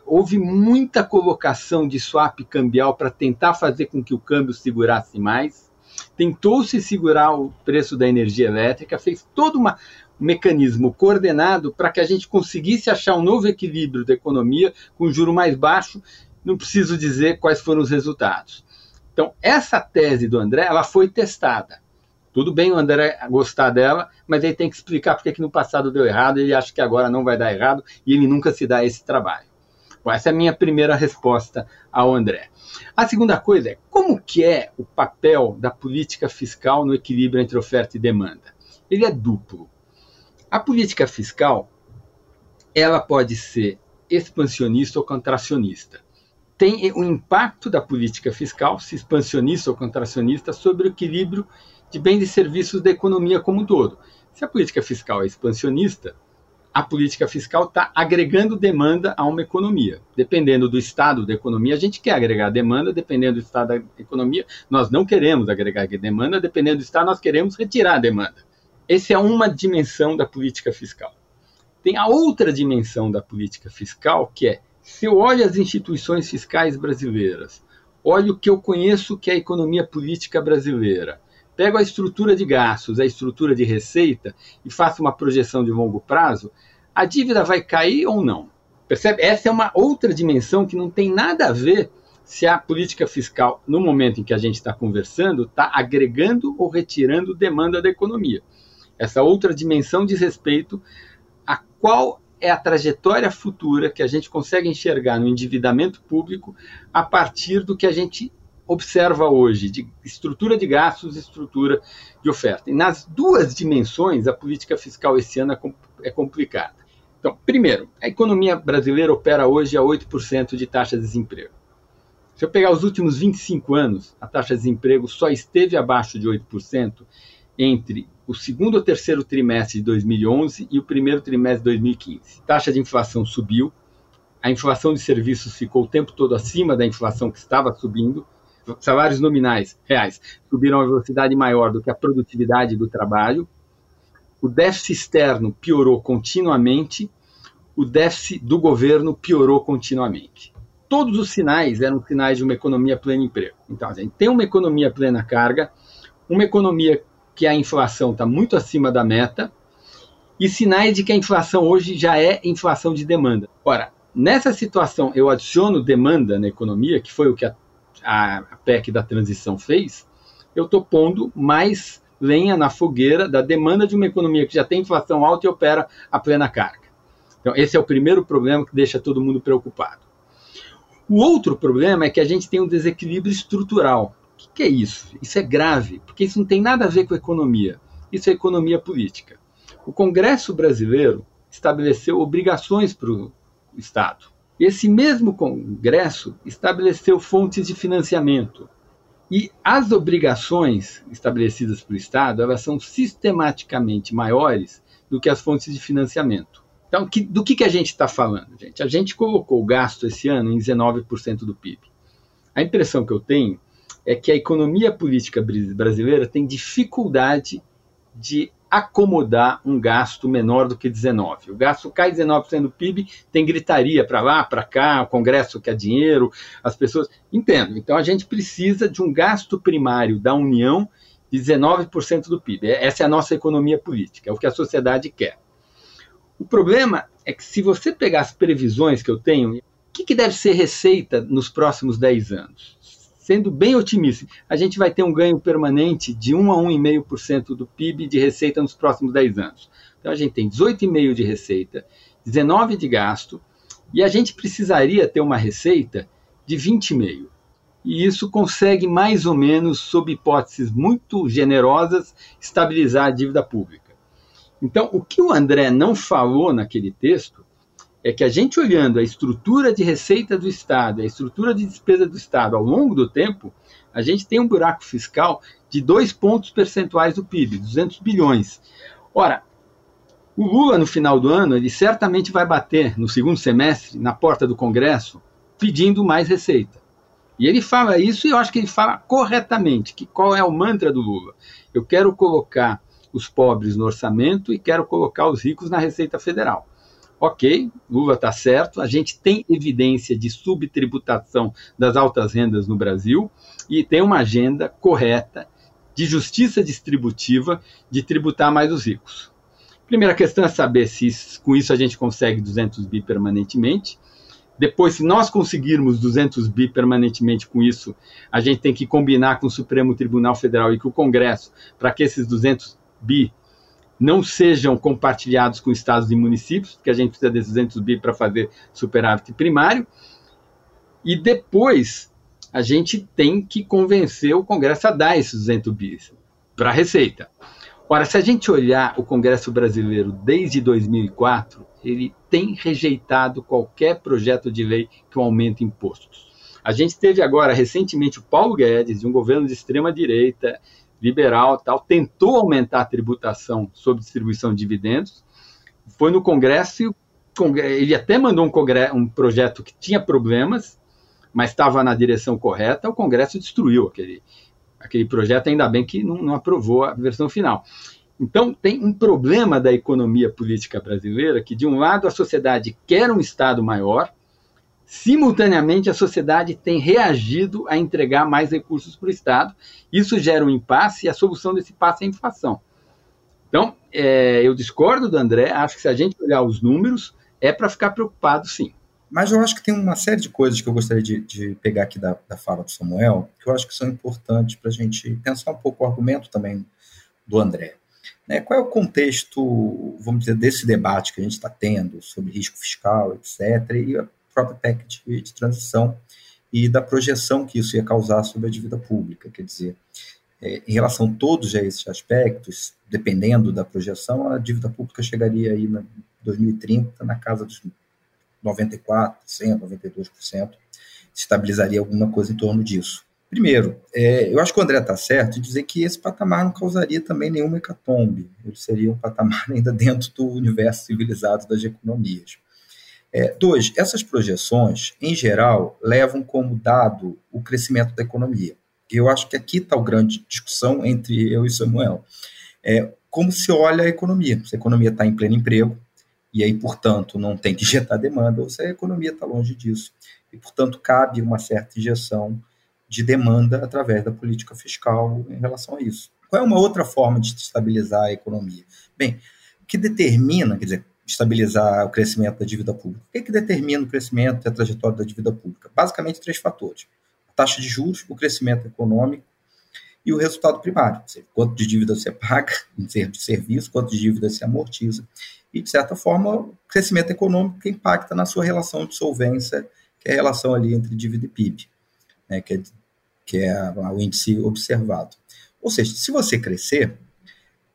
houve muita colocação de swap cambial para tentar fazer com que o câmbio segurasse mais. Tentou-se segurar o preço da energia elétrica, fez todo uma, um mecanismo coordenado para que a gente conseguisse achar um novo equilíbrio da economia com juro mais baixo. Não preciso dizer quais foram os resultados. Então, essa tese do André, ela foi testada. Tudo bem o André gostar dela, mas ele tem que explicar porque que no passado deu errado, ele acha que agora não vai dar errado e ele nunca se dá esse trabalho. Bom, essa é a minha primeira resposta ao André. A segunda coisa é como que é o papel da política fiscal no equilíbrio entre oferta e demanda? Ele é duplo. A política fiscal, ela pode ser expansionista ou contracionista tem o impacto da política fiscal, se expansionista ou contracionista, sobre o equilíbrio de bens e serviços da economia como um todo. Se a política fiscal é expansionista, a política fiscal está agregando demanda a uma economia. Dependendo do estado da economia, a gente quer agregar demanda, dependendo do estado da economia, nós não queremos agregar demanda, dependendo do estado, nós queremos retirar demanda. Essa é uma dimensão da política fiscal. Tem a outra dimensão da política fiscal, que é se eu olho as instituições fiscais brasileiras, olho o que eu conheço que é a economia política brasileira, pego a estrutura de gastos, a estrutura de receita e faço uma projeção de longo prazo, a dívida vai cair ou não? Percebe? Essa é uma outra dimensão que não tem nada a ver se a política fiscal, no momento em que a gente está conversando, está agregando ou retirando demanda da economia. Essa outra dimensão diz respeito a qual é a trajetória futura que a gente consegue enxergar no endividamento público a partir do que a gente observa hoje, de estrutura de gastos e estrutura de oferta. E nas duas dimensões, a política fiscal esse ano é, é complicada. Então, primeiro, a economia brasileira opera hoje a 8% de taxa de desemprego. Se eu pegar os últimos 25 anos, a taxa de desemprego só esteve abaixo de 8% entre o segundo ou terceiro trimestre de 2011 e o primeiro trimestre de 2015. A taxa de inflação subiu, a inflação de serviços ficou o tempo todo acima da inflação que estava subindo, salários nominais reais subiram a velocidade maior do que a produtividade do trabalho, o déficit externo piorou continuamente, o déficit do governo piorou continuamente. Todos os sinais eram sinais de uma economia plena emprego. Então, a gente tem uma economia plena carga, uma economia que a inflação está muito acima da meta e sinais de que a inflação hoje já é inflação de demanda. Ora, nessa situação eu adiciono demanda na economia, que foi o que a, a, PEC da transição fez, eu estou pondo mais lenha na fogueira da demanda de uma economia que já tem inflação alta e opera a plena carga. Então, esse é o primeiro problema que deixa todo mundo preocupado. O outro problema é que a gente tem um desequilíbrio estrutural que, que é isso? Isso é grave, porque isso não tem nada a ver com economia. Isso é economia política. O Congresso brasileiro estabeleceu obrigações para o Estado. Esse mesmo Congresso estabeleceu fontes de financiamento. E as obrigações estabelecidas para o Estado, elas são sistematicamente maiores do que as fontes de financiamento. Então, que, do que, que a gente está falando, gente? A gente colocou o gasto esse ano em 19% do PIB. A impressão que eu tenho é que a economia política brasileira tem dificuldade de acomodar um gasto menor do que 19. O gasto cai 19% do PIB, tem gritaria para lá, para cá, o Congresso quer dinheiro, as pessoas. Entendo. Então a gente precisa de um gasto primário da União de 19% do PIB. Essa é a nossa economia política, é o que a sociedade quer. O problema é que se você pegar as previsões que eu tenho, o que, que deve ser receita nos próximos 10 anos? Sendo bem otimista, a gente vai ter um ganho permanente de 1 a 1,5% do PIB de receita nos próximos 10 anos. Então a gente tem 18,5% de receita, 19% de gasto, e a gente precisaria ter uma receita de 20,5%. E isso consegue, mais ou menos, sob hipóteses muito generosas, estabilizar a dívida pública. Então, o que o André não falou naquele texto é que a gente olhando a estrutura de receita do Estado, a estrutura de despesa do Estado ao longo do tempo, a gente tem um buraco fiscal de dois pontos percentuais do PIB, 200 bilhões. Ora, o Lula, no final do ano, ele certamente vai bater no segundo semestre na porta do Congresso pedindo mais receita. E ele fala isso e eu acho que ele fala corretamente, que qual é o mantra do Lula? Eu quero colocar os pobres no orçamento e quero colocar os ricos na Receita Federal. Ok, Lula está certo, a gente tem evidência de subtributação das altas rendas no Brasil e tem uma agenda correta de justiça distributiva de tributar mais os ricos. Primeira questão é saber se com isso a gente consegue 200 bi permanentemente. Depois, se nós conseguirmos 200 bi permanentemente com isso, a gente tem que combinar com o Supremo Tribunal Federal e com o Congresso para que esses 200 bi não sejam compartilhados com estados e municípios, porque a gente precisa desses 200 bi para fazer superávit primário. E depois a gente tem que convencer o Congresso a dar esses 200 bi para a Receita. Ora, se a gente olhar o Congresso brasileiro desde 2004, ele tem rejeitado qualquer projeto de lei que aumente impostos. A gente teve agora, recentemente, o Paulo Guedes, de um governo de extrema direita, liberal tal, tentou aumentar a tributação sobre distribuição de dividendos, foi no Congresso ele até mandou um, congresso, um projeto que tinha problemas, mas estava na direção correta, o Congresso destruiu aquele, aquele projeto, ainda bem que não, não aprovou a versão final. Então, tem um problema da economia política brasileira que, de um lado, a sociedade quer um Estado maior, Simultaneamente, a sociedade tem reagido a entregar mais recursos para o Estado. Isso gera um impasse e a solução desse impasse é a inflação. Então, é, eu discordo do André, acho que se a gente olhar os números, é para ficar preocupado, sim. Mas eu acho que tem uma série de coisas que eu gostaria de, de pegar aqui da, da, fala do Samuel, que eu acho que são importantes para a gente pensar um pouco o argumento também do André. Né, qual é o contexto, vamos dizer, desse debate que a gente está tendo sobre risco fiscal, etc., e própria PEC de, de transição e da projeção que isso ia causar sobre a dívida pública. Quer dizer, é, em relação a todos esses aspectos, dependendo da projeção, a dívida pública chegaria aí em 2030 na casa dos 94%, 92%, estabilizaria alguma coisa em torno disso. Primeiro, é, eu acho que o André está certo em dizer que esse patamar não causaria também nenhuma hecatombe. Ele seria um patamar <laughs> ainda dentro do universo civilizado das economias. É, dois, essas projeções, em geral, levam como dado o crescimento da economia. Eu acho que aqui está a grande discussão entre eu e Samuel. É, como se olha a economia? Se a economia está em pleno emprego, e aí, portanto, não tem que injetar demanda, ou se a economia está longe disso. E, portanto, cabe uma certa injeção de demanda através da política fiscal em relação a isso. Qual é uma outra forma de estabilizar a economia? Bem, o que determina, quer dizer, estabilizar o crescimento da dívida pública. O que, é que determina o crescimento e a trajetória da dívida pública? Basicamente, três fatores: a taxa de juros, o crescimento econômico e o resultado primário, ou seja, quanto de dívida você <laughs> paga em termos de serviço, quanto de dívida você amortiza. E, de certa forma, o crescimento econômico que impacta na sua relação de solvência, que é a relação ali entre dívida e PIB, né, que é, que é o índice observado. Ou seja, se você crescer,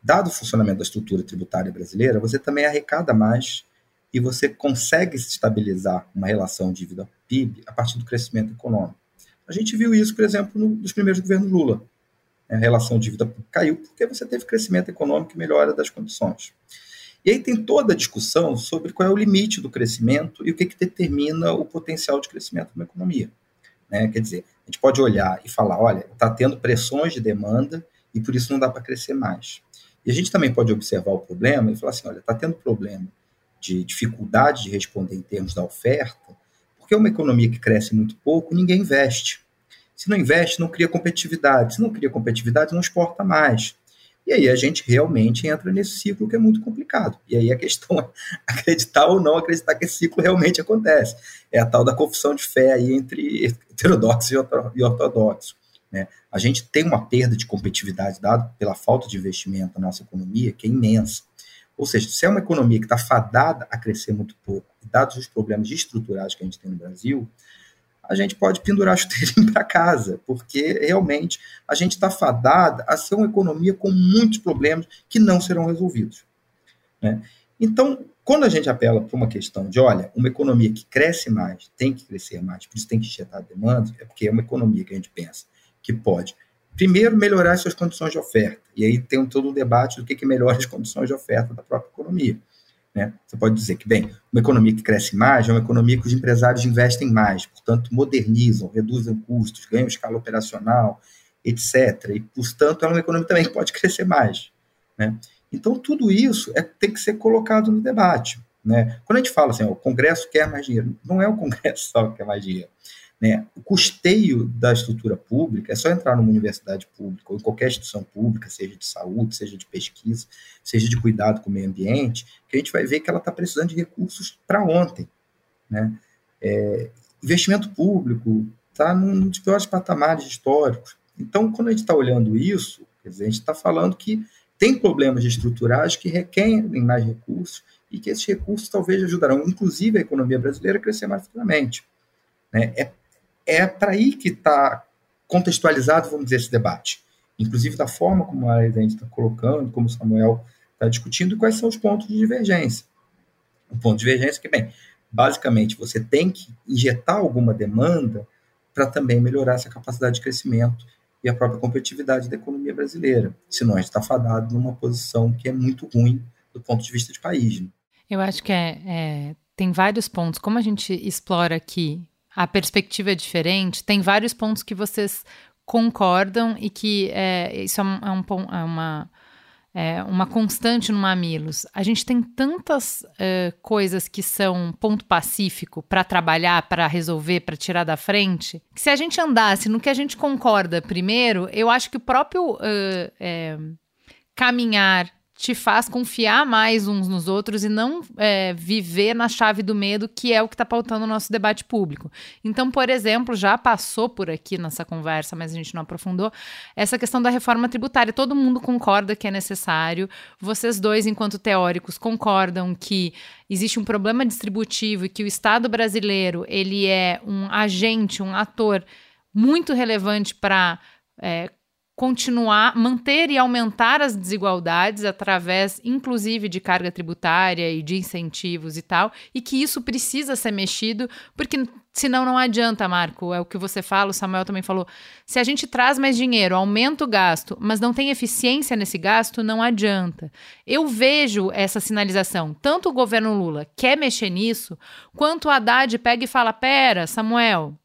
dado o funcionamento da estrutura tributária brasileira, você também arrecada mais e você consegue estabilizar uma relação dívida-PIB a partir do crescimento econômico. A gente viu isso, por exemplo, no, nos primeiros governos Lula. A relação dívida caiu porque você teve crescimento econômico e melhora das condições. E aí tem toda a discussão sobre qual é o limite do crescimento e o que, que determina o potencial de crescimento de uma economia. Né? Quer dizer, a gente pode olhar e falar, olha, está tendo pressões de demanda e por isso não dá para crescer mais. E a gente também pode observar o problema e falar assim: olha, está tendo problema de dificuldade de responder em termos da oferta, porque é uma economia que cresce muito pouco, ninguém investe. Se não investe, não cria competitividade. Se não cria competitividade, não exporta mais. E aí a gente realmente entra nesse ciclo que é muito complicado. E aí a questão é <laughs> acreditar ou não acreditar que esse ciclo realmente acontece. É a tal da confusão de fé aí entre <laughs> heterodoxo e ortodoxo. Né? A gente tem uma perda de competitividade dada pela falta de investimento na nossa economia, que é imensa. Ou seja, se é uma economia que está fadada a crescer muito pouco, dados os problemas estruturais que a gente tem no Brasil, a gente pode pendurar chuteirinho <laughs> para casa, porque realmente a gente está fadada a ser uma economia com muitos problemas que não serão resolvidos. Né? Então, quando a gente apela para uma questão de, olha, uma economia que cresce mais, tem que crescer mais, por isso tem que injetar demanda, é porque é uma economia que a gente pensa que pode, primeiro, melhorar suas condições de oferta. E aí tem todo um debate do que, que melhora as condições de oferta da própria economia. Né? Você pode dizer que, bem, uma economia que cresce mais é uma economia que os empresários investem mais, portanto, modernizam, reduzem custos, ganham escala operacional, etc. E, portanto, é uma economia também que pode crescer mais. Né? Então, tudo isso é, tem que ser colocado no debate. Né? Quando a gente fala assim, o Congresso quer mais dinheiro, não é o Congresso <laughs> só que quer mais dinheiro. Né? O custeio da estrutura pública é só entrar numa universidade pública ou em qualquer instituição pública, seja de saúde, seja de pesquisa, seja de cuidado com o meio ambiente, que a gente vai ver que ela está precisando de recursos para ontem. Né? É, investimento público está num dos piores patamares históricos. Então, quando a gente está olhando isso, a gente está falando que tem problemas estruturais que requerem mais recursos e que esses recursos talvez ajudarão, inclusive, a economia brasileira a crescer mais futuramente. Né? É é para aí que está contextualizado, vamos dizer, esse debate. Inclusive da forma como a gente está colocando, como o Samuel está discutindo, quais são os pontos de divergência. O ponto de divergência é que, bem, basicamente você tem que injetar alguma demanda para também melhorar essa capacidade de crescimento e a própria competitividade da economia brasileira. Senão a gente está fadado numa posição que é muito ruim do ponto de vista de país. Né? Eu acho que é, é, tem vários pontos. Como a gente explora aqui a perspectiva é diferente, tem vários pontos que vocês concordam e que é, isso é, um, é, é uma, é uma constante no Mamilos. A gente tem tantas é, coisas que são ponto pacífico para trabalhar, para resolver, para tirar da frente, que se a gente andasse no que a gente concorda primeiro, eu acho que o próprio é, caminhar te faz confiar mais uns nos outros e não é, viver na chave do medo, que é o que está pautando o nosso debate público. Então, por exemplo, já passou por aqui nessa conversa, mas a gente não aprofundou, essa questão da reforma tributária. Todo mundo concorda que é necessário. Vocês dois, enquanto teóricos, concordam que existe um problema distributivo e que o Estado brasileiro ele é um agente, um ator muito relevante para é, continuar, manter e aumentar as desigualdades através, inclusive, de carga tributária e de incentivos e tal, e que isso precisa ser mexido, porque senão não adianta, Marco. É o que você fala, o Samuel também falou. Se a gente traz mais dinheiro, aumenta o gasto, mas não tem eficiência nesse gasto, não adianta. Eu vejo essa sinalização. Tanto o governo Lula quer mexer nisso, quanto o Haddad pega e fala: pera, Samuel,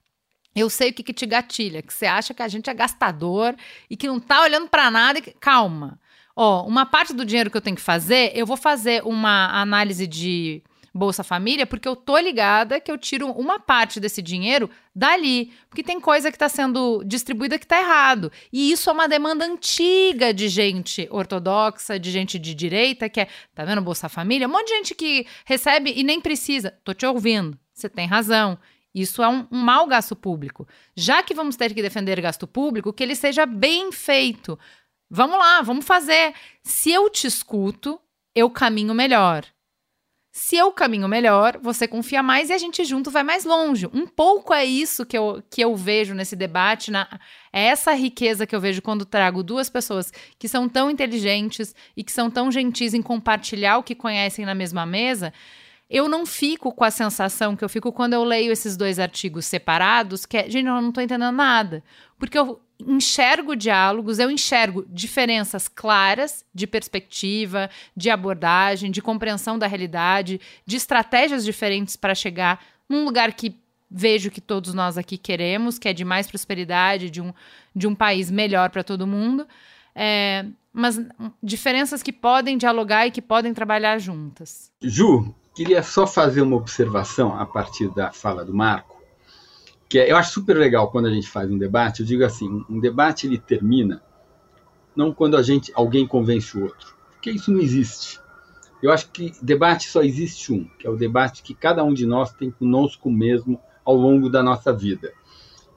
eu sei o que, que te gatilha, que você acha que a gente é gastador e que não tá olhando para nada. E... Calma. Ó, uma parte do dinheiro que eu tenho que fazer, eu vou fazer uma análise de Bolsa Família, porque eu tô ligada que eu tiro uma parte desse dinheiro dali, porque tem coisa que está sendo distribuída que está errado. E isso é uma demanda antiga de gente ortodoxa, de gente de direita, que é, tá vendo Bolsa Família? Um monte de gente que recebe e nem precisa. Tô te ouvindo. Você tem razão. Isso é um, um mau gasto público. Já que vamos ter que defender gasto público, que ele seja bem feito. Vamos lá, vamos fazer. Se eu te escuto, eu caminho melhor. Se eu caminho melhor, você confia mais e a gente junto vai mais longe. Um pouco é isso que eu, que eu vejo nesse debate, na, é essa riqueza que eu vejo quando trago duas pessoas que são tão inteligentes e que são tão gentis em compartilhar o que conhecem na mesma mesa, eu não fico com a sensação que eu fico quando eu leio esses dois artigos separados, que é, gente, eu não estou entendendo nada. Porque eu enxergo diálogos, eu enxergo diferenças claras de perspectiva, de abordagem, de compreensão da realidade, de estratégias diferentes para chegar num lugar que vejo que todos nós aqui queremos, que é de mais prosperidade, de um, de um país melhor para todo mundo. É, mas diferenças que podem dialogar e que podem trabalhar juntas. Ju, queria só fazer uma observação a partir da fala do Marco, que é, eu acho super legal quando a gente faz um debate. Eu digo assim, um debate ele termina não quando a gente alguém convence o outro, porque isso não existe. Eu acho que debate só existe um, que é o debate que cada um de nós tem conosco mesmo ao longo da nossa vida.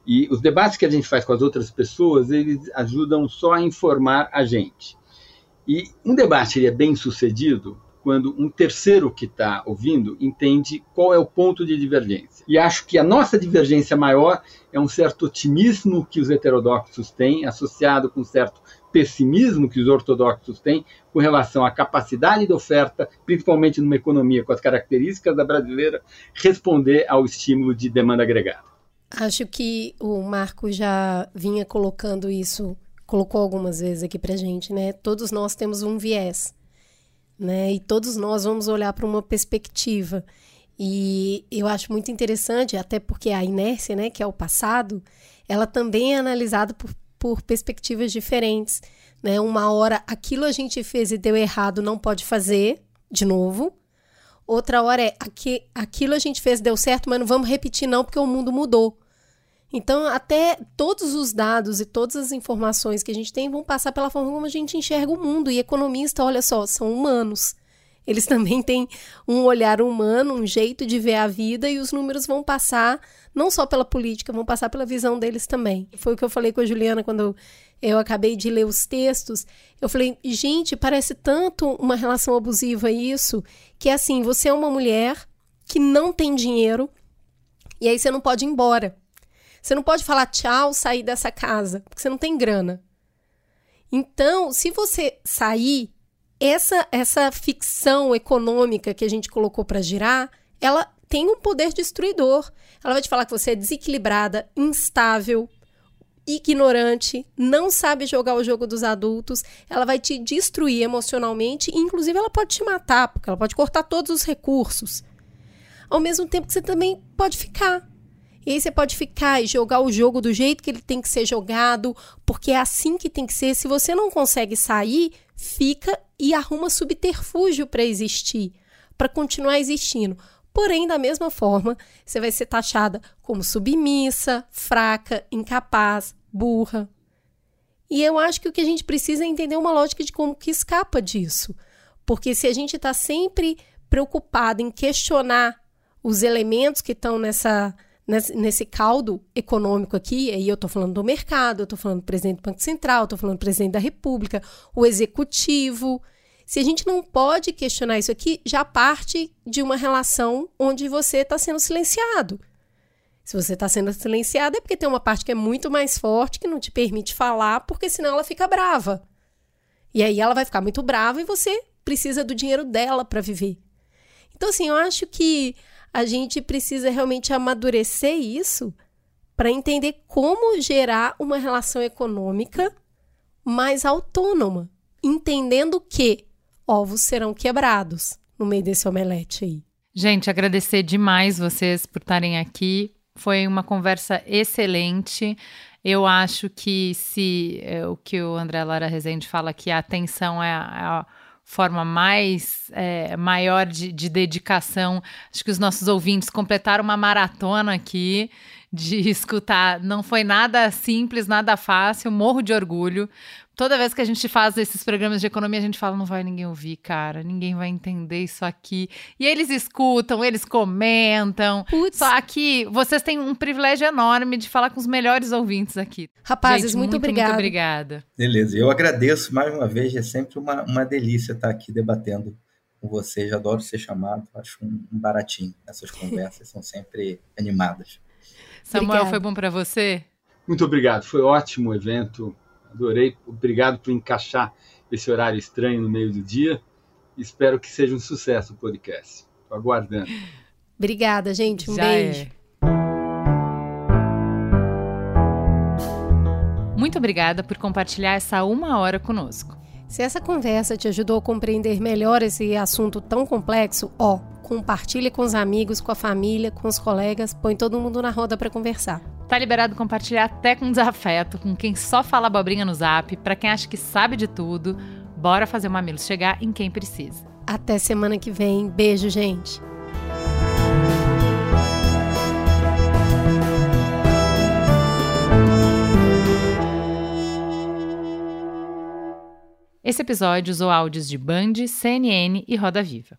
E os debates que a gente faz com as outras pessoas, eles ajudam só a informar a gente. E um debate ele é bem sucedido quando um terceiro que está ouvindo entende qual é o ponto de divergência. E acho que a nossa divergência maior é um certo otimismo que os heterodoxos têm, associado com um certo pessimismo que os ortodoxos têm com relação à capacidade de oferta, principalmente numa economia com as características da brasileira, responder ao estímulo de demanda agregada. Acho que o Marco já vinha colocando isso, colocou algumas vezes aqui para gente, né? Todos nós temos um viés né? E todos nós vamos olhar para uma perspectiva. E eu acho muito interessante, até porque a inércia, né, que é o passado, ela também é analisada por, por perspectivas diferentes. Né? Uma hora aquilo a gente fez e deu errado, não pode fazer de novo. Outra hora é aqui, aquilo a gente fez deu certo, mas não vamos repetir não, porque o mundo mudou. Então, até todos os dados e todas as informações que a gente tem vão passar pela forma como a gente enxerga o mundo. E economista, olha só, são humanos. Eles <laughs> também têm um olhar humano, um jeito de ver a vida, e os números vão passar não só pela política, vão passar pela visão deles também. Foi o que eu falei com a Juliana quando eu acabei de ler os textos. Eu falei, gente, parece tanto uma relação abusiva isso, que é assim: você é uma mulher que não tem dinheiro, e aí você não pode ir embora. Você não pode falar tchau, sair dessa casa, porque você não tem grana. Então, se você sair, essa essa ficção econômica que a gente colocou para girar, ela tem um poder destruidor. Ela vai te falar que você é desequilibrada, instável, ignorante, não sabe jogar o jogo dos adultos, ela vai te destruir emocionalmente e, inclusive, ela pode te matar, porque ela pode cortar todos os recursos. Ao mesmo tempo que você também pode ficar. E aí você pode ficar e jogar o jogo do jeito que ele tem que ser jogado, porque é assim que tem que ser. Se você não consegue sair, fica e arruma subterfúgio para existir, para continuar existindo. Porém, da mesma forma, você vai ser taxada como submissa, fraca, incapaz, burra. E eu acho que o que a gente precisa é entender uma lógica de como que escapa disso. Porque se a gente está sempre preocupado em questionar os elementos que estão nessa nesse, caldo econômico aqui, aí eu estou falando do mercado, eu estou falando do presidente do Banco Central, estou falando do presidente da República, o executivo. Se a gente não pode questionar isso aqui, já parte de uma relação onde você está sendo silenciado. Se você está sendo silenciado, é porque tem uma parte que é muito mais forte que não te permite falar, porque senão ela fica brava. E aí ela vai ficar muito brava e você precisa do dinheiro dela para viver. Então, assim, eu acho que a gente precisa realmente amadurecer isso para entender como gerar uma relação econômica mais autônoma, entendendo que ovos serão quebrados no meio desse omelete aí. Gente, agradecer demais vocês por estarem aqui. Foi uma conversa excelente. Eu acho que se é, o que o André Lara Rezende fala que a atenção é a, é forma mais é, maior de, de, dedicação. Acho que os nossos ouvintes completaram uma maratona aqui de <laughs> escutar. Não foi nada simples, nada fácil, morro de orgulho. Toda vez que a gente faz esses programas de economia, a gente fala: não vai ninguém ouvir, cara, ninguém vai entender isso aqui. E eles escutam, eles comentam. Putz. Só aqui, vocês têm um privilégio enorme de falar com os melhores ouvintes aqui. Rapazes, gente, muito, muito, obrigada. Muito obrigada. Beleza, eu agradeço mais uma vez, é sempre uma, uma delícia estar aqui debatendo com vocês. Adoro ser chamado, acho um, um baratinho. Essas <laughs> conversas são sempre animadas. Samuel, Obrigada. foi bom para você? Muito obrigado, foi ótimo o evento. Adorei. Obrigado por encaixar esse horário estranho no meio do dia. Espero que seja um sucesso o podcast. Estou aguardando. Obrigada, gente. Um Já beijo. É. Muito obrigada por compartilhar essa uma hora conosco. Se essa conversa te ajudou a compreender melhor esse assunto tão complexo, ó, compartilhe com os amigos, com a família, com os colegas, põe todo mundo na roda para conversar. Tá liberado compartilhar até com desafeto, com quem só fala abobrinha no zap, para quem acha que sabe de tudo. Bora fazer o Mamilos chegar em quem precisa. Até semana que vem. Beijo, gente. Esse episódio usou áudios de Band, CNN e Roda Viva.